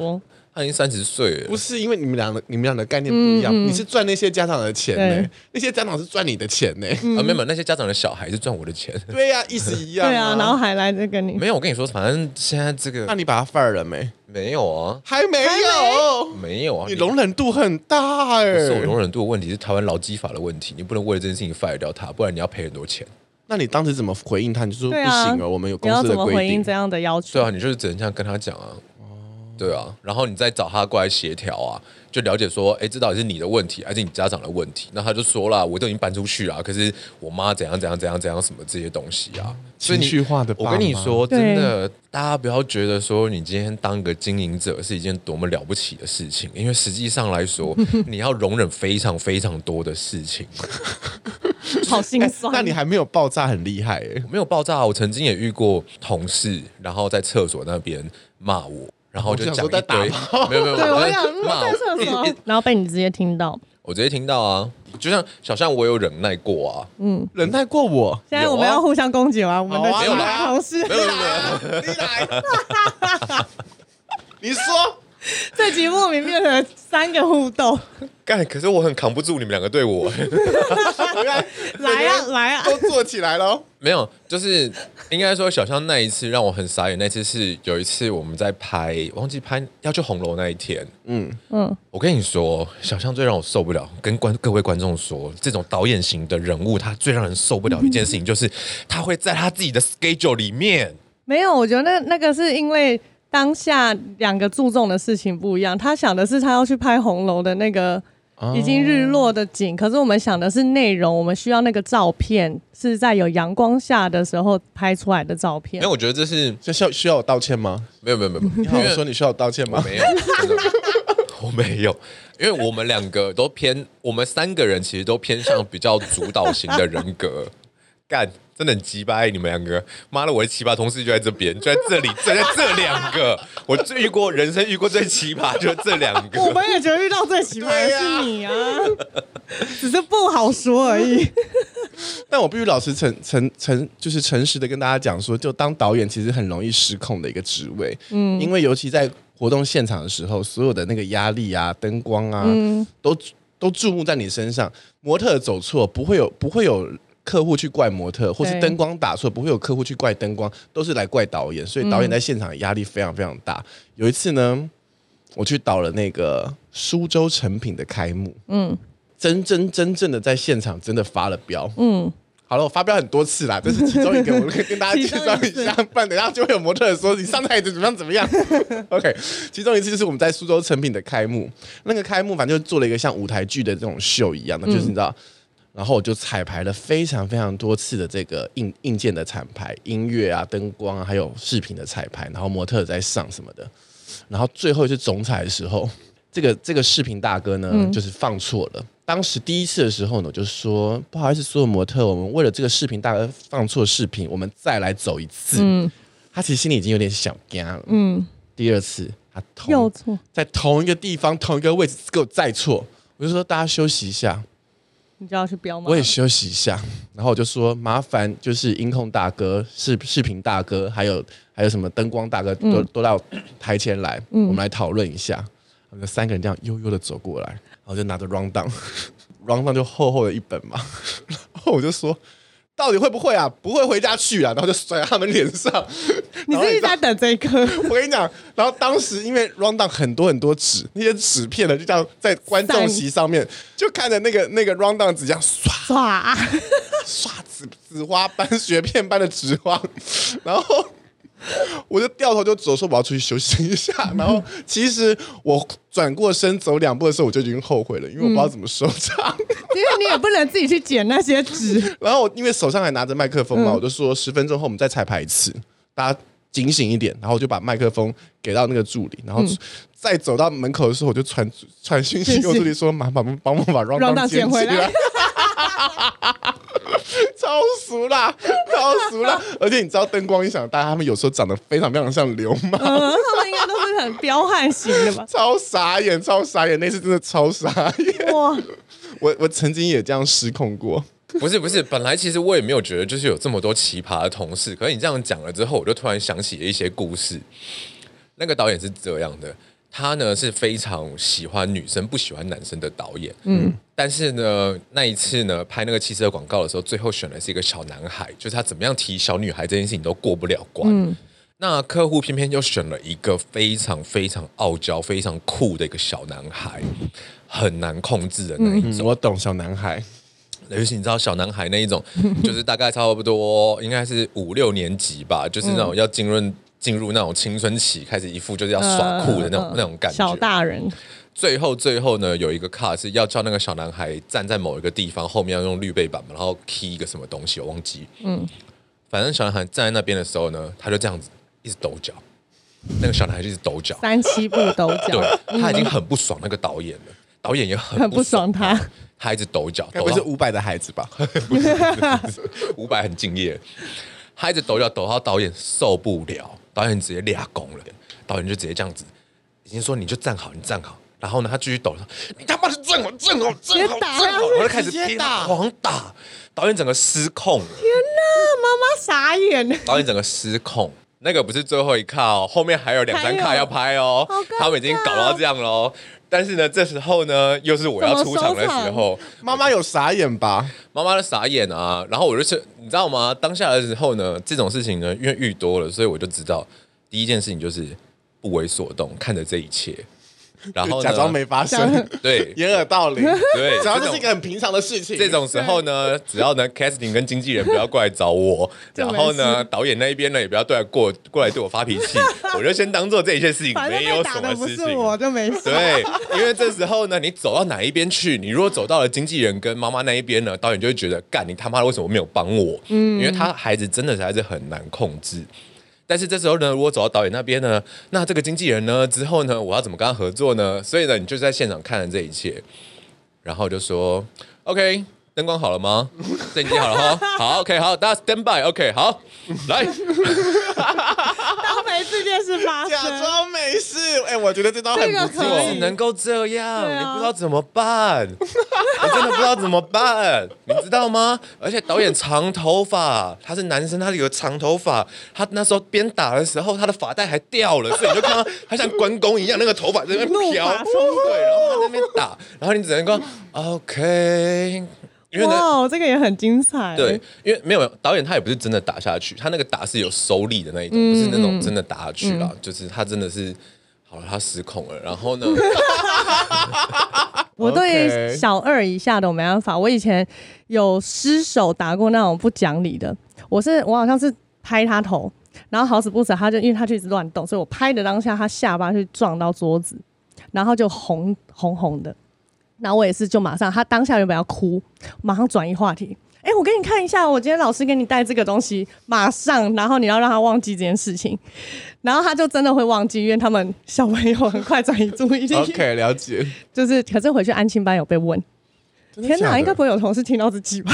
Speaker 1: 他已经三十岁了，
Speaker 3: 不是因为你们俩的你们俩的概念不一样，嗯嗯、你是赚那些家长的钱呢、欸，那些家长是赚你的钱呢、欸，
Speaker 2: 嗯、
Speaker 1: 啊没有，那些家长的小孩是赚我的钱，<laughs>
Speaker 3: 对呀、啊，意思一样、啊，
Speaker 2: 对啊，然后还来这个你，
Speaker 1: 没有，我跟你说，反正现在这个，
Speaker 3: 那你把他 fire 了没？
Speaker 1: 没有啊，
Speaker 3: 还没有，
Speaker 1: 没，有啊，
Speaker 3: 你容忍度很大哎、欸，
Speaker 1: 是我容忍度的问题，是台湾劳基法的问题，你不能为了这件事情 fire 掉他，不然你要赔很多钱。
Speaker 3: 那你当时怎么回应他？你就说不行啊，啊我们有公司的规定，你要怎么回应
Speaker 2: 这样的要求？
Speaker 1: 对啊，你就是只能这样跟他讲啊。对啊，然后你再找他过来协调啊，就了解说，哎，这到底是你的问题还是你家长的问题？那他就说了，我都已经搬出去了，可是我妈怎样怎样怎样怎样什么这些东西啊，
Speaker 3: 情绪化的。
Speaker 1: 我跟你说，真的，大家不要觉得说你今天当个经营者是一件多么了不起的事情，因为实际上来说，<laughs> 你要容忍非常非常多的事情，<laughs>
Speaker 2: 好心酸。
Speaker 3: 那你还没有爆炸很厉害哎，
Speaker 1: 没有爆炸，我曾经也遇过同事，然后在厕所那边骂我。然后就讲一堆，没有没有，
Speaker 2: 对我想骂在厕所，然后被你直接听到，
Speaker 1: 我直接听到啊，就像小象，我有忍耐过啊，
Speaker 2: 嗯，
Speaker 3: 忍耐过我。
Speaker 2: 现在我们要互相攻击吗？我们的同事，
Speaker 1: 没有没有，你来，<laughs> <laughs>
Speaker 3: 你说。<laughs>
Speaker 2: 这集莫名变成三个互动，
Speaker 1: 干！可是我很扛不住你们两个对我，<laughs>
Speaker 2: 来啊 <laughs> 来啊，
Speaker 3: 都坐起来喽。
Speaker 1: 没有，就是应该说小香那一次让我很傻眼。那次是有一次我们在拍，忘记拍要去红楼那一天。嗯嗯，我跟你说，小香最让我受不了，跟观各位观众说，这种导演型的人物，他最让人受不了一件事情，就是他会在他自己的 schedule 里面。
Speaker 2: 没有，我觉得那那个是因为。当下两个注重的事情不一样，他想的是他要去拍红楼的那个已经日落的景，哦、可是我们想的是内容，我们需要那个照片是在有阳光下的时候拍出来的照片。
Speaker 1: 因为我觉得这是
Speaker 3: 这需要需要我道歉吗？
Speaker 1: 没有没有没有，<laughs>
Speaker 3: 你说你需要我道歉吗？<laughs>
Speaker 1: 没有，我没有，因为我们两个都偏，我们三个人其实都偏向比较主导型的人格，干。真的很鸡巴，你们两个，妈的，我的奇葩同事就在这边，就在这里，就在这两个，我最遇过人生遇过最奇葩就是这两个。
Speaker 2: 我们也觉得遇到最奇葩的是你啊，只是不好说而已。<laughs>
Speaker 3: 但我必须老实诚诚诚，就是诚实的跟大家讲说，就当导演其实很容易失控的一个职位，嗯，因为尤其在活动现场的时候，所有的那个压力啊、灯光啊，嗯、都都注目在你身上，模特走错不会有不会有。客户去怪模特，或是灯光打错，不会有客户去怪灯光，都是来怪导演。所以导演在现场压力非常非常大。有一次呢，我去导了那个苏州成品的开幕，嗯，真真真正的在现场真的发了飙，嗯，好了，我发飙很多次啦，这是其中一个，我可以跟大家 <laughs> 介绍一下，不然等下就会有模特说你上台子怎么样怎么样。<laughs> OK，其中一次就是我们在苏州成品的开幕，那个开幕反正就做了一个像舞台剧的这种秀一样的，就是你知道。然后我就彩排了非常非常多次的这个硬硬件的彩排，音乐啊、灯光啊，还有视频的彩排，然后模特在上什么的，然后最后是总彩的时候，这个这个视频大哥呢，嗯、就是放错了。当时第一次的时候呢，我就说不好意思，所有模特，我们为了这个视频大哥放错视频，我们再来走一次。嗯，他其实心里已经有点想干了。嗯，第二次他同又错，在同一个地方同一个位置给我再错，我就说大家休息一下。
Speaker 2: 你知道是标吗？
Speaker 3: 我也休息一下，然后我就说麻烦，就是音控大哥、视视频大哥，还有还有什么灯光大哥，都、嗯、都到台前来，嗯、我们来讨论一下。我们三个人这样悠悠的走过来，然后就拿着 rundown，rundown 就厚厚的一本嘛，然后我就说。到底会不会啊？不会回家去啊，然后就甩在他们脸上。<laughs>
Speaker 2: 你是一直在等这一刻？<laughs>
Speaker 3: 我跟你讲，然后当时因为 rundown 很多很多纸，那些纸片呢，就这样在观众席上面，就看着那个那个 rundown 纸这样刷刷刷纸纸花般 <laughs> 雪片般的纸花，然后。<laughs> 我就掉头就走，说我要出去休息一下。<laughs> 然后其实我转过身走两步的时候，我就已经后悔了，因为我不知道怎么收场。<laughs>
Speaker 2: 因为你也不能自己去捡那些纸。
Speaker 3: 然后我因为手上还拿着麦克风嘛，我就说十分钟后我们再彩排一次，大家警醒一点。然后我就把麦克风给到那个助理，然后再走到门口的时候，我就传传讯息给我助理说：“麻烦帮我把 rundown 捡回来。” <laughs> 超俗啦，超俗啦！<laughs> 而且你知道灯光一响，大家他们有时候长得非常非常像流氓，嗯，他
Speaker 2: 们应该都是很彪悍型的吧？<laughs>
Speaker 3: 超傻眼，超傻眼，那次真的超傻眼哇！我我曾经也这样失控过，
Speaker 1: 不是不是，本来其实我也没有觉得就是有这么多奇葩的同事，可是你这样讲了之后，我就突然想起了一些故事。那个导演是这样的。他呢是非常喜欢女生，不喜欢男生的导演。嗯，但是呢，那一次呢拍那个汽车广告的时候，最后选的是一个小男孩，就是他怎么样提小女孩这件事情都过不了关。嗯，那客户偏偏就选了一个非常非常傲娇、非常酷的一个小男孩，很难控制的那一种。
Speaker 3: 嗯，我懂小男孩，
Speaker 1: 尤其你知道小男孩那一种，就是大概差不多应该是五六年级吧，就是那种要浸润。进入那种青春期，开始一副就是要耍酷的那种、呃、那种感觉。
Speaker 2: 小大人。
Speaker 1: 最后最后呢，有一个卡是要叫那个小男孩站在某一个地方，后面要用绿背板，然后 key 一个什么东西，我忘记。嗯。反正小男孩站在那边的时候呢，他就这样子一直抖脚。那个小男孩就一直抖脚，
Speaker 2: 三七步抖脚。
Speaker 1: 对，他已经很不爽那个导演了，导演也很
Speaker 2: 很不爽他，
Speaker 1: 他一直抖脚。
Speaker 3: 该不是伍佰的孩子吧？<laughs>
Speaker 1: 伍佰很敬业，他一直抖脚抖到导演受不了。导演直接俩拱了，导演就直接这样子，已经说你就站好，你站好。然后呢，他继续抖，说你他妈的站好，站好，站好，站好。我就开始拼打，狂打。导演整个失控。天
Speaker 2: 哪，妈妈傻眼。
Speaker 1: 导演整个失控。那个不是最后一卡哦，后面还有两三卡要拍哦。他们已经搞到这样了。但是呢，这时候呢，又是我要出场的时候，
Speaker 3: 妈妈有傻眼吧？
Speaker 1: 妈妈的傻眼啊！然后我就是，你知道吗？当下的时候呢，这种事情呢，因为遇多了，所以我就知道，第一件事情就是不为所动，看着这一切。然后
Speaker 3: 假装没发生，
Speaker 1: 对，<laughs>
Speaker 3: 掩耳盗铃，
Speaker 1: 对，
Speaker 3: 只 <laughs> 要这是一个很平常的事情。
Speaker 1: 这种时候呢，只要呢，casting 跟经纪人不要过来找我，<laughs> 然后呢，导演那一边呢也不要对过过来对我发脾气，我就先当做这一切事情没有什么事情，
Speaker 2: 我就没事。
Speaker 1: 对，因为这时候呢，你走到哪一边去，你如果走到了经纪人跟妈妈那一边呢，导演就会觉得，干你他妈的为什么没有帮我？嗯，因为他孩子真的还是很难控制。但是这时候呢，如果走到导演那边呢，那这个经纪人呢，之后呢，我要怎么跟他合作呢？所以呢，你就在现场看了这一切，然后就说，OK。灯光好了吗？<laughs> 摄影机好了哈，好，OK，好，大家 stand by，OK，好，来，
Speaker 2: 当没这件事发生，
Speaker 3: 假装没事。哎，我觉得这招很不错，
Speaker 1: 你能够这样，你不知道怎么办，我真的不知道怎么办，你知道吗？而且导演长头发，他是男生，他有长头发，他那时候边打的时候，他的发带还掉了，所以你就看到他像关公一样，那个头发在那边飘，对，然后他在那边打，然后你只能够 OK。
Speaker 2: 哇这个也很精彩。
Speaker 1: 对，因为没有导演，他也不是真的打下去，他那个打是有收力的那一种，嗯、不是那种真的打下去啦。嗯、就是他真的是好了，他失控了。然后呢，<laughs>
Speaker 2: 我对小二以下的我没办法。我以前有失手打过那种不讲理的，我是我好像是拍他头，然后好死不死，他就因为他就一直乱动，所以我拍的当下他下巴去撞到桌子，然后就红红红的。然后我也是就马上，他当下原本要哭，马上转移话题。哎，我给你看一下，我今天老师给你带这个东西，马上，然后你要让他忘记这件事情，然后他就真的会忘记，因为他们小朋友很快转移注意力。<laughs>
Speaker 3: OK，了解。
Speaker 2: 就是，可是回去安亲班有被问，天哪，应该不会有同事听到自己吧？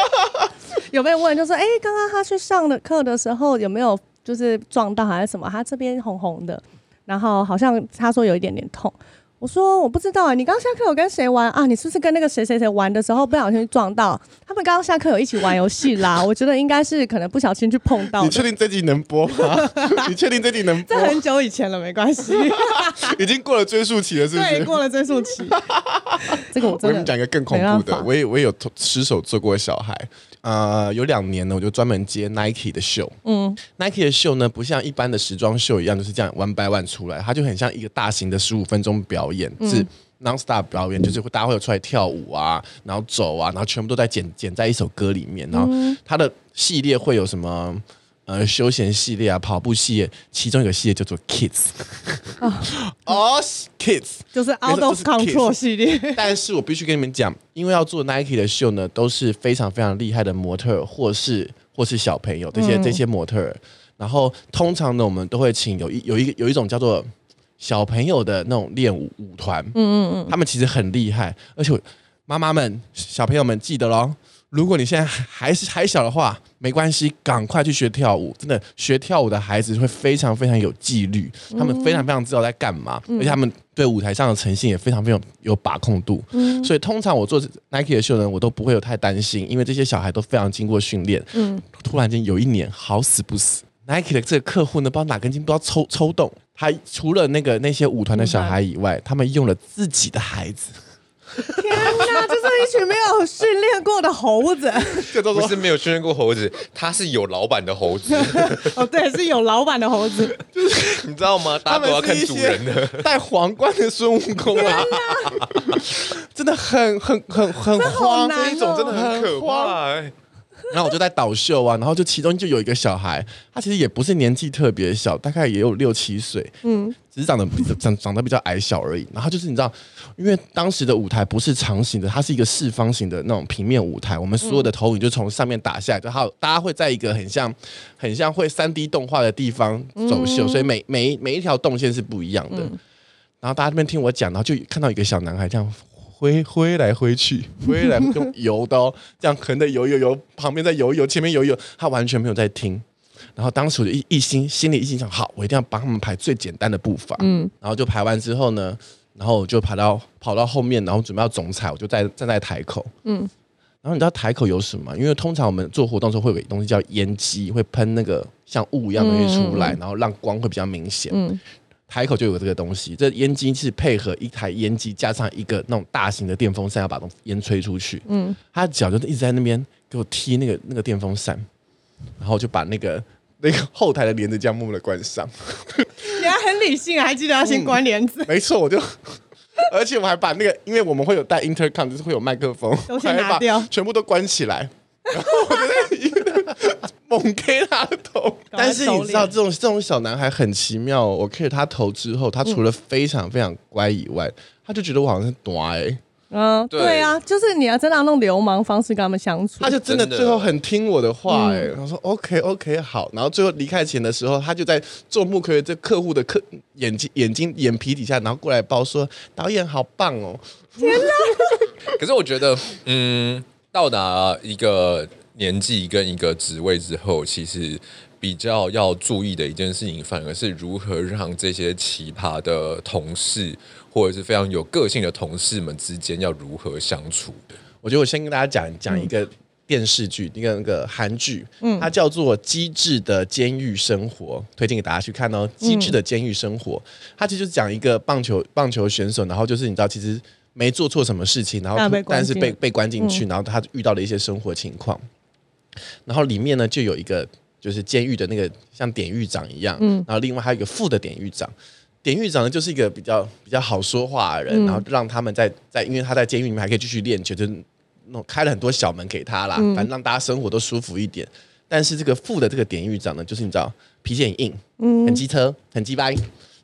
Speaker 2: <laughs> 有被问，就说，哎，刚刚他去上的课的时候有没有就是撞到还是什么？他这边红红的，然后好像他说有一点点痛。我说我不知道啊，你刚下课有跟谁玩啊？你是不是跟那个谁谁谁玩的时候不小心撞到？他们刚刚下课有一起玩游戏啦。我觉得应该是可能不小心去碰到。
Speaker 3: 你确定这集能播吗？你确定这集能播？
Speaker 2: 这很久以前了，没关系。<laughs>
Speaker 3: 已经过了追溯期了，是不是？
Speaker 2: 对，过了追溯期。<laughs> 这个我真的。
Speaker 3: 我跟你讲一个更恐怖的，我也我也有失手做过小孩。呃，有两年呢，我就专门接 Nike 的秀。嗯，Nike 的秀呢，不像一般的时装秀一样，就是这样 one by one 出来，它就很像一个大型的十五分钟表演，嗯、是 non-stop 表演，就是会大家会有出来跳舞啊，然后走啊，然后全部都在剪剪在一首歌里面，然后它的系列会有什么？呃，休闲系列啊，跑步系列，其中一个系列叫做 Kids，<laughs> 哦，Kids
Speaker 2: 就是 Out of Control 系列。
Speaker 3: 但是我必须跟你们讲，因为要做 Nike 的秀呢，都是非常非常厉害的模特，或是或是小朋友这些这些模特。然后通常呢，我们都会请有一有一个有一种叫做小朋友的那种练舞舞团，嗯嗯嗯，他们其实很厉害，而且妈妈们、小朋友们记得喽。如果你现在还是还小的话，没关系，赶快去学跳舞。真的，学跳舞的孩子会非常非常有纪律，他们非常非常知道在干嘛，而且他们对舞台上的呈现也非常非常有把控度。所以通常我做 Nike 的秀呢，我都不会有太担心，因为这些小孩都非常经过训练。突然间有一年，好死不死，Nike 的这个客户呢，不知道哪根筋不知道抽抽动，他除了那个那些舞团的小孩以外，他们用了自己的孩子。
Speaker 2: 天哪，这是一群没有训练过的猴子。
Speaker 1: 不是没有训练过猴子，他是有老板的猴子。<laughs>
Speaker 2: 哦，对，是有老板的猴子。
Speaker 1: 你知道吗？大家都要看主人的。
Speaker 3: 戴皇冠的孙悟空啊！真的很很很很慌，
Speaker 1: 这一种真的很可怕欸。
Speaker 3: 然后我就在导秀啊，然后就其中就有一个小孩，他其实也不是年纪特别小，大概也有六七岁，嗯，只是长得比较长长得比较矮小而已。然后就是你知道，因为当时的舞台不是长形的，它是一个四方形的那种平面舞台，我们所有的投影就从上面打下来，然后大家会在一个很像很像会三 D 动画的地方走秀，所以每每每一条动线是不一样的。然后大家这边听我讲，然后就看到一个小男孩这样。挥挥来挥去，挥来用 <laughs> 游的，这样横的游游游，旁边在游游，前面游游，他完全没有在听。然后当时我就一一心心里一心想，好，我一定要帮他们排最简单的步伐。嗯，然后就排完之后呢，然后我就跑到跑到后面，然后准备要总彩，我就在站在台口。嗯，然后你知道台口有什么？因为通常我们做活动的时候会有个东西叫烟机，会喷那个像雾一样的东西出来，然后让光会比较明显。嗯。台口就有这个东西，这烟机是配合一台烟机加上一个那种大型的电风扇，要把东烟吹出去。嗯，他的脚就一直在那边给我踢那个那个电风扇，然后就把那个那个后台的帘子这样默默的关上。<laughs>
Speaker 2: 你还很理性，还记得要先关帘子？
Speaker 3: 嗯、没错，我就，而且我还把那个，因为我们会有带 intercom，就是会有麦克风，
Speaker 2: 都先拿掉，
Speaker 3: 全部都关起来。<laughs> 然后我就在猛 K 他的头，<laughs> 但是你知道这种这种小男孩很奇妙，我 K 他头之后，他除了非常非常乖以外，他就觉得我好像是乖。
Speaker 2: 嗯，对。啊，就是你要真的要用流氓方式跟他们相处，
Speaker 3: 他就真的最后很听我的话，哎，他说 OK OK 好，然后最后离开前的时候，他就在做木克这客户的客眼睛眼睛眼皮底下，然后过来抱说导演好棒哦，天哪！<laughs>
Speaker 1: 可是我觉得，嗯。到达一个年纪跟一个职位之后，其实比较要注意的一件事情，反而是如何让这些奇葩的同事，或者是非常有个性的同事们之间要如何相处。
Speaker 3: 我觉得我先跟大家讲讲一个电视剧，一个那个韩剧，嗯，它叫做《机智的监狱生活》，推荐给大家去看哦。《机智的监狱生活》，它其实就是讲一个棒球棒球选手，然后就是你知道，其实。没做错什么事情，然后但是被被关进去，然后他遇到了一些生活情况，然后里面呢就有一个就是监狱的那个像典狱长一样，嗯然后另外还有一个副的典狱长，典狱长呢就是一个比较比较好说话的人，然后让他们在在因为他在监狱里面还可以继续练球，就弄开了很多小门给他啦，反正让大家生活都舒服一点。但是这个副的这个典狱长呢，就是你知道脾气很硬，嗯很机车，很鸡掰。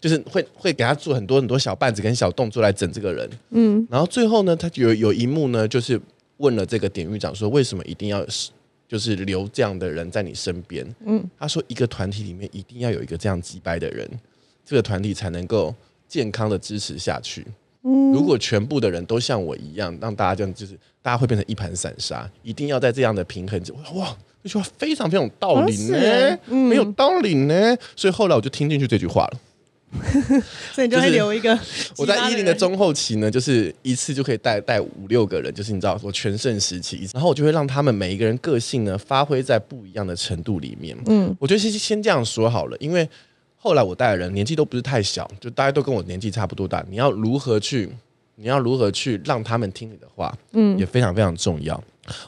Speaker 3: 就是会会给他做很多很多小绊子跟小动作来整这个人。嗯，然后最后呢，他有有一幕呢，就是问了这个典狱长说，为什么一定要就是留这样的人在你身边？嗯，他说一个团体里面一定要有一个这样鸡掰的人，这个团体才能够健康的支持下去。嗯，如果全部的人都像我一样，让大家这样就是大家会变成一盘散沙，一定要在这样的平衡。哇，这句话非常非常有道理呢，没有道理呢。所以后来我就听进去这句话了。<laughs>
Speaker 2: 所以你就会留一个。
Speaker 3: 我在一零的中后期呢，就是一次就可以带带五六个人，就是你知道我全盛时期，然后我就会让他们每一个人个性呢发挥在不一样的程度里面。嗯，我觉得先先这样说好了，因为。后来我带的人年纪都不是太小，就大家都跟我年纪差不多大。你要如何去，你要如何去让他们听你的话，嗯，也非常非常重要。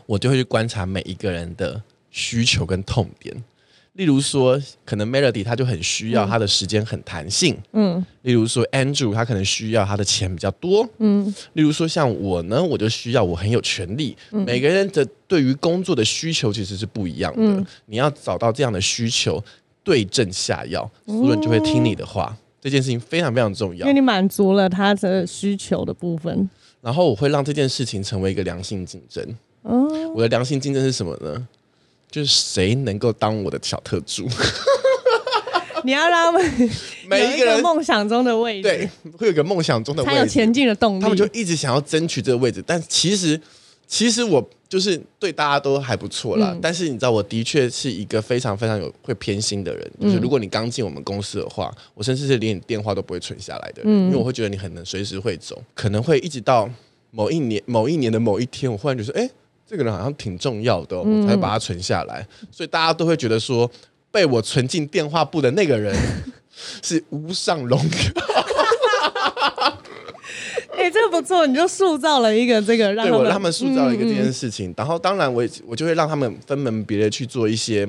Speaker 3: 我就会去观察每一个人的需求跟痛点。例如说，可能 Melody 他就很需要他的时间很弹性，嗯。例如说 Andrew 他可能需要他的钱比较多，嗯。例如说像我呢，我就需要我很有权利。每个人的对于工作的需求其实是不一样的，你要找到这样的需求。对症下药，所有人就会听你的话。嗯、这件事情非常非常重要，
Speaker 2: 因为你满足了他的需求的部分。
Speaker 3: 然后我会让这件事情成为一个良性竞争。嗯，我的良性竞争是什么呢？就是谁能够当我的小特助？<laughs>
Speaker 2: 你要让他们 <laughs> 每一个人梦想中的位置，
Speaker 3: 对，会有一个梦想中的位置，
Speaker 2: 才有前进的动力。
Speaker 3: 他们就一直想要争取这个位置，但其实。其实我就是对大家都还不错啦，嗯、但是你知道，我的确是一个非常非常有会偏心的人。就是如果你刚进我们公司的话，我甚至是连你电话都不会存下来的人，嗯、因为我会觉得你很能随时会走，可能会一直到某一年某一年的某一天，我忽然觉得，哎，这个人好像挺重要的，我才会把它存下来。所以大家都会觉得说，被我存进电话簿的那个人 <laughs> 是无上荣耀。
Speaker 2: 这个不错，你就塑造了一个这个让，
Speaker 3: 对我让他们塑造了一个这件事情。嗯嗯，然后，当然我我就会让他们分门别类去做一些。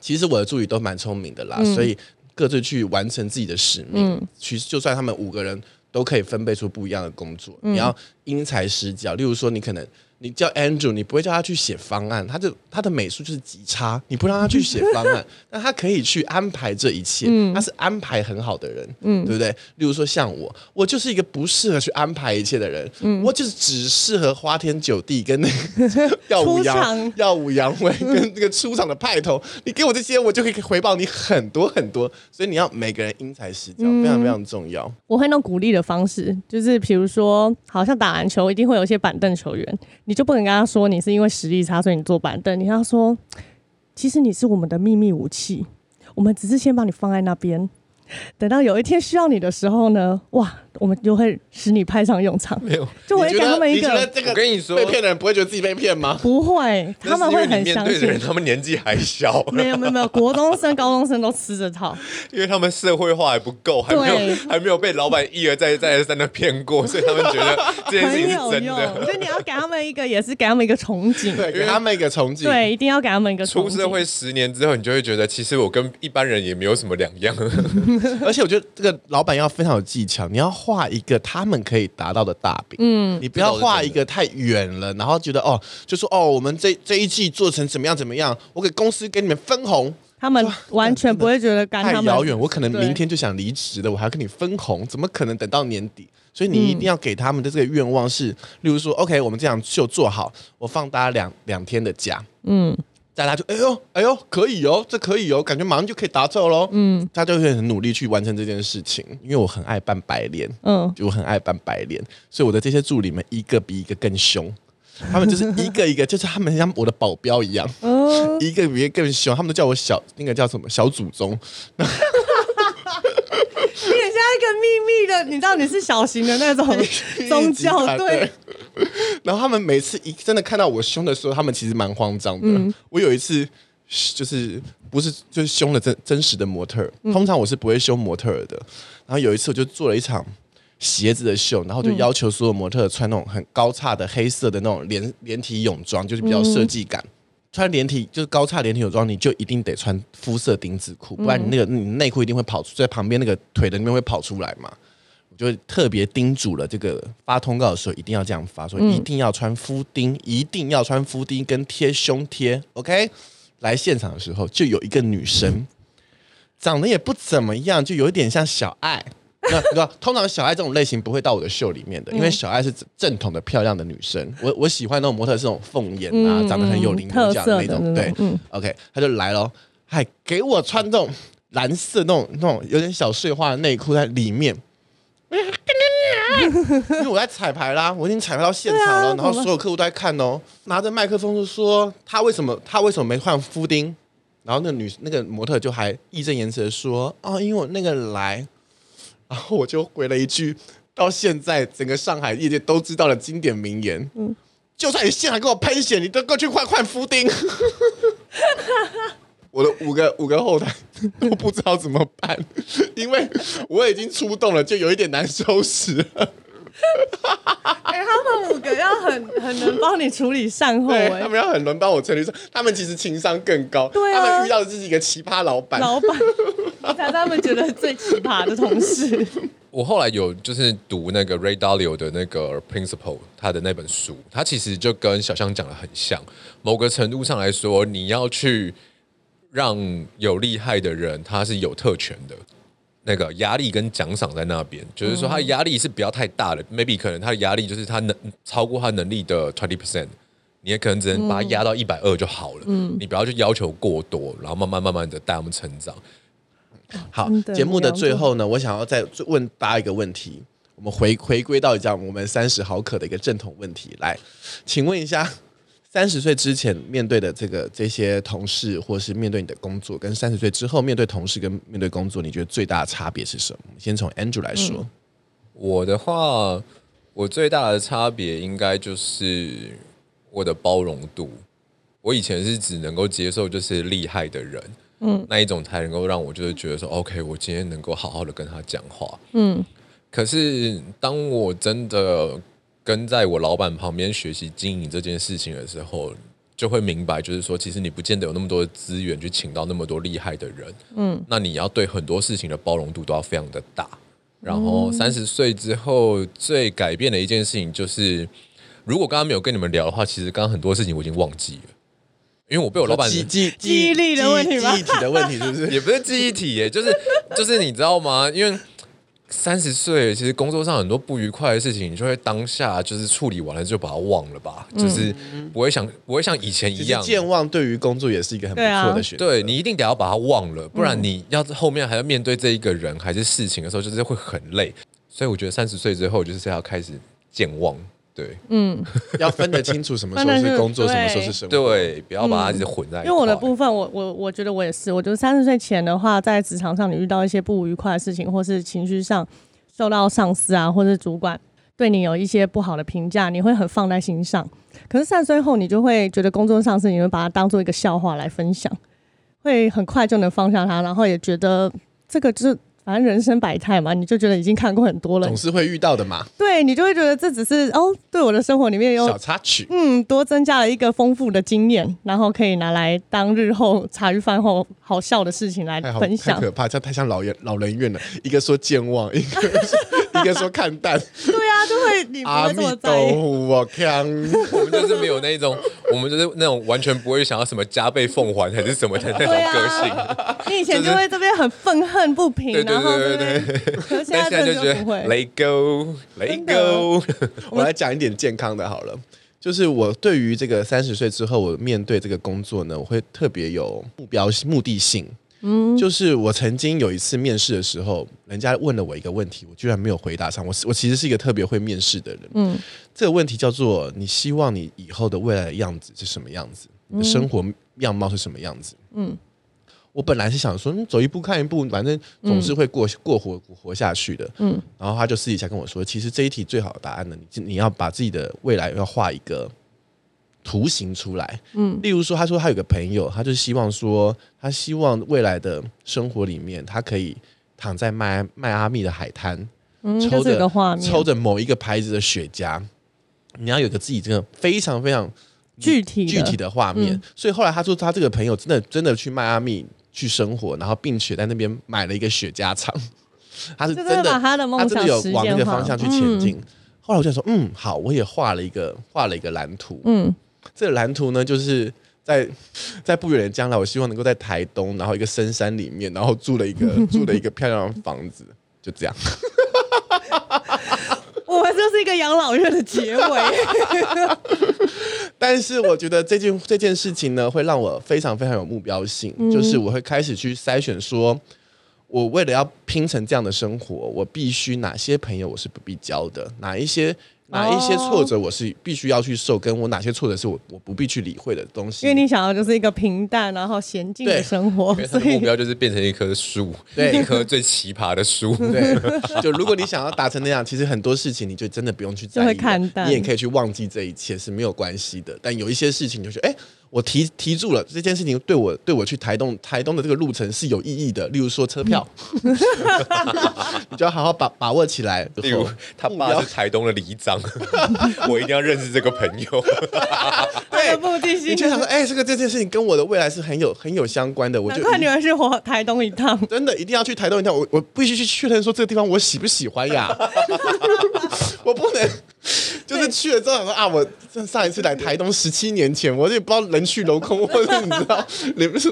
Speaker 3: 其实我的助理都蛮聪明的啦，嗯、所以各自去完成自己的使命。嗯、其实就算他们五个人都可以分配出不一样的工作，嗯、你要因材施教。例如说，你可能。你叫 Andrew，你不会叫他去写方案，他就他的美术就是极差，你不让他去写方案，<laughs> 那他可以去安排这一切，嗯、他是安排很好的人，嗯，对不对？例如说像我，我就是一个不适合去安排一切的人，嗯、我就是只适合花天酒地跟那个耀武扬耀武扬威跟那个出场的派头，你给我这些，我就可以回报你很多很多，所以你要每个人因材施教，嗯、非常非常重要。
Speaker 2: 我会用鼓励的方式，就是比如说，好像打篮球一定会有一些板凳球员。你就不能跟他说你是因为实力差，所以你坐板凳。你跟他说，其实你是我们的秘密武器，我们只是先把你放在那边，等到有一天需要你的时候呢，哇！我们就会使你派上用场，没有，就我会给他们一个。
Speaker 3: 这个我跟你说，被骗的人不会觉得自己被骗吗？
Speaker 2: 不会，他们会很相信。
Speaker 1: 他们年纪还小，<laughs>
Speaker 2: 没有没有没有，国中生、高中生都吃这套，<laughs>
Speaker 1: 因为他们社会化还不够，还没有 <laughs> 还没有被老板一而再再而三的骗过，所以他们觉得这件事情是真的。
Speaker 2: 所以你要给他们一个，也是给他们一个憧憬，
Speaker 3: 对，给他们一个憧憬，
Speaker 2: 对，一定要给他们一个。
Speaker 1: 出社会十年之后，你就会觉得，其实我跟一般人也没有什么两样。
Speaker 3: 而且我觉得这个老板要非常有技巧，你要画一个他。们可以达到的大饼，嗯，你不要画一个太远了，然后觉得哦，就说哦，我们这这一季做成怎么样怎么样，我给公司给你们分红，
Speaker 2: 他们完全不会觉得干太遥
Speaker 3: 远。我可能明天就想离职了，我还要跟你分红，怎么可能等到年底？所以你一定要给他们的这个愿望是，例如说，OK，我们这样就做好，我放大家两两天的假，嗯。大家就哎呦哎呦可以哦，这可以哦，感觉马上就可以达到喽。嗯，他就会很努力去完成这件事情，因为我很爱扮白脸，嗯，就我很爱扮白脸，所以我的这些助理们一个比一个更凶，他们就是一个一个，就是他们像我的保镖一样，嗯，一个比一个更凶，他们都叫我小那个叫什么小祖宗。<laughs>
Speaker 2: 一个秘密的，你知道你是小型的那种宗教对。<laughs>
Speaker 3: 然后他们每次一真的看到我凶的时候，他们其实蛮慌张的。嗯、我有一次就是不是就是凶了真真实的模特通常我是不会凶模特的。然后有一次我就做了一场鞋子的秀，然后就要求所有模特穿那种很高叉的黑色的那种连连体泳装，就是比较设计感。嗯穿连体就是高叉连体泳装，你就一定得穿肤色丁字裤，不然你那个你内裤一定会跑出在旁边那个腿的那边会跑出来嘛。我就特别叮嘱了，这个发通告的时候一定要这样发，说一定要穿肤丁，一定要穿肤丁跟贴胸贴。OK，来现场的时候就有一个女生，长得也不怎么样，就有一点像小爱。<laughs> 那那通常小爱这种类型不会到我的秀里面的，因为小爱是正统的漂亮的女生。我我喜欢那种模特是那种凤眼啊，长得很有棱有角的那种。对，OK，他就来了，还给我穿这种蓝色那种那种有点小碎花的内裤在里面。<laughs> 因为我在彩排啦，我已经彩排到现场了，然后所有客户都在看哦，拿着麦克风就说他为什么他为什么没换夫丁，然后那个女那个模特就还义正言辞的说哦，因为我那个来。然后我就回了一句，到现在整个上海业界都知道的经典名言：嗯，就算你现场给我喷血，你都过去换换夫丁。<laughs> 我的五个五个后台都不知道怎么办，因为我已经出动了，就有一点难收拾了。<laughs>
Speaker 2: 哎、欸，他们五个要很很能帮你处理善后、欸，
Speaker 3: 他们要很能帮我处理善。他们其实情商更高，对啊，他们遇到的是一个奇葩老板，
Speaker 2: 老板。<laughs> 才是他们觉得最奇葩的同事。<laughs>
Speaker 1: 我后来有就是读那个 Ray Dalio 的那个 Principle，他的那本书，他其实就跟小象讲的很像。某个程度上来说，你要去让有厉害的人，他是有特权的，那个压力跟奖赏在那边，就是说他的压力是不要太大的。Maybe 可能他的压力就是他能超过他能力的 twenty percent，你也可能只能把他压到一百二就好了。嗯，你不要去要求过多，然后慢慢慢慢的带他们成长。
Speaker 3: 好，节目的最后呢，我想要再问大家一个问题，我们回回归到这样我们三十毫克的一个正统问题来，请问一下，三十岁之前面对的这个这些同事，或是面对你的工作，跟三十岁之后面对同事跟面对工作，你觉得最大的差别是什么？先从 Andrew 来说，
Speaker 1: 嗯，我的话，我最大的差别应该就是我的包容度，我以前是只能够接受就是厉害的人。嗯，那一种才能够让我就是觉得说，OK，我今天能够好好的跟他讲话。嗯，可是当我真的跟在我老板旁边学习经营这件事情的时候，就会明白，就是说，其实你不见得有那么多的资源去请到那么多厉害的人。嗯，那你要对很多事情的包容度都要非常的大。然后三十岁之后最改变的一件事情就是，如果刚刚没有跟你们聊的话，其实刚刚很多事情我已经忘记了。因为我被我老板
Speaker 2: 记记记忆力的问题吗？
Speaker 3: 记忆体的问题是不是？<laughs>
Speaker 1: 也不是记忆体耶，就是就是你知道吗？因为三十岁，其实工作上很多不愉快的事情，你就会当下就是处理完了就把它忘了吧，嗯、就是不会想不会像以前一样。
Speaker 3: 健忘对于工作也是一个很不错的选择。
Speaker 1: 对，啊、对你一定得要把它忘了，不然你要后面还要面对这一个人还是事情的时候，就是会很累。所以我觉得三十岁之后就是要开始健忘。对，嗯，<laughs>
Speaker 3: 要分得清楚什么时候是工作，什么时候是生活，
Speaker 1: 对，不要把它一直混在一起。
Speaker 2: 因为我的部分，我我我觉得我也是，我觉得三十岁前的话，在职场上你遇到一些不愉快的事情，或是情绪上受到上司啊或是主管对你有一些不好的评价，你会很放在心上。可是三十岁后，你就会觉得工作上是你会把它当做一个笑话来分享，会很快就能放下它，然后也觉得这个就是。反正人生百态嘛，你就觉得已经看过很多了，
Speaker 3: 总是会遇到的嘛。
Speaker 2: 对，你就会觉得这只是哦，对我的生活里面有
Speaker 3: 小插曲，
Speaker 2: 嗯，多增加了一个丰富的经验，然后可以拿来当日后茶余饭后好笑的事情来分享。
Speaker 3: 太可怕，这太像老人老人院了。一个说健忘，一个一个说看淡。
Speaker 2: 对啊，就会你不会这么在意。
Speaker 3: 我看
Speaker 1: 我们就是没有那种，我们就是那种完全不会想要什么加倍奉还还是什么的那种个性。啊、
Speaker 2: 你以前就会这边很愤恨不平，然后。对对对对对，可现在就觉得
Speaker 3: Let go, Let go。<laughs> 我来讲一点健康的好了，就是我对于这个三十岁之后，我面对这个工作呢，我会特别有目标、目的性。嗯，就是我曾经有一次面试的时候，人家问了我一个问题，我居然没有回答上。我我其实是一个特别会面试的人。嗯，这个问题叫做：你希望你以后的未来的样子是什么样子？你的生活样貌是什么样子？嗯。我本来是想说，嗯，走一步看一步，反正总是会过、嗯、过活活下去的。嗯，然后他就私底下跟我说，其实这一题最好的答案呢，你你要把自己的未来要画一个图形出来。嗯，例如说，他说他有个朋友，他就希望说，他希望未来的生活里面，他可以躺在迈迈阿密的海滩，嗯、抽着抽着某一个牌子的雪茄。你要有个自己这个非常非常具体具体的画面。嗯、所以后来他说，他这个朋友真的真的去迈阿密。去生活，然后并且在那边买了一个雪茄厂，<laughs> 他是真的，
Speaker 2: 他的梦想
Speaker 3: 他真的有往那个方向去前进。嗯、后来我就说，嗯，好，我也画了一个画了一个蓝图，嗯，这个蓝图呢，就是在 <laughs> 在不远的将来，我希望能够在台东，然后一个深山里面，然后住了一个 <laughs> 住了一个漂亮的房子，就这样。<laughs>
Speaker 2: 我们就是一个养老院的结尾。
Speaker 3: 但是我觉得这件这件事情呢，会让我非常非常有目标性，嗯、就是我会开始去筛选说。我为了要拼成这样的生活，我必须哪些朋友我是不必交的，哪一些哪一些挫折我是必须要去受，跟我哪些挫折是我我不必去理会的东西。
Speaker 2: 因为你想要就是一个平淡然后娴静的生活，
Speaker 1: 所以目标就是变成一棵树，对，一棵最奇葩的树。<laughs>
Speaker 3: 对，就如果你想要达成那样，其实很多事情你就真的不用去在意，你也可以去忘记这一切是没有关系的。但有一些事情就是哎。诶我提提住了这件事情，对我对我去台东台东的这个路程是有意义的。例如说车票，<laughs> 你就要好好把把握起来。
Speaker 1: 例如他爸是台东的里长，<laughs> 我一定要认识这个朋友。<laughs>
Speaker 2: 对，目的性。
Speaker 3: 你就想说，哎、欸，这个这件事情跟我的未来是很有很有相关的。我就
Speaker 2: 看你们去活台东一趟，
Speaker 3: 真的一定要去台东一趟。我我必须去确认说这个地方我喜不喜欢呀？我不能。就是去了之后想说啊，我上一次来台东十七年前，我也不知道人去楼空，或者你知道，你们是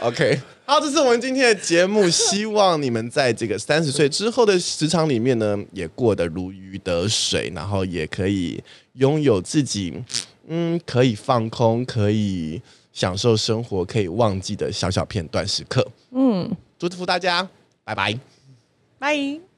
Speaker 3: OK。好，这是我们今天的节目，希望你们在这个三十岁之后的职场里面呢，也过得如鱼得水，然后也可以拥有自己，嗯，可以放空，可以享受生活，可以忘记的小小片段时刻。嗯，祝福大家，拜拜，
Speaker 2: 拜。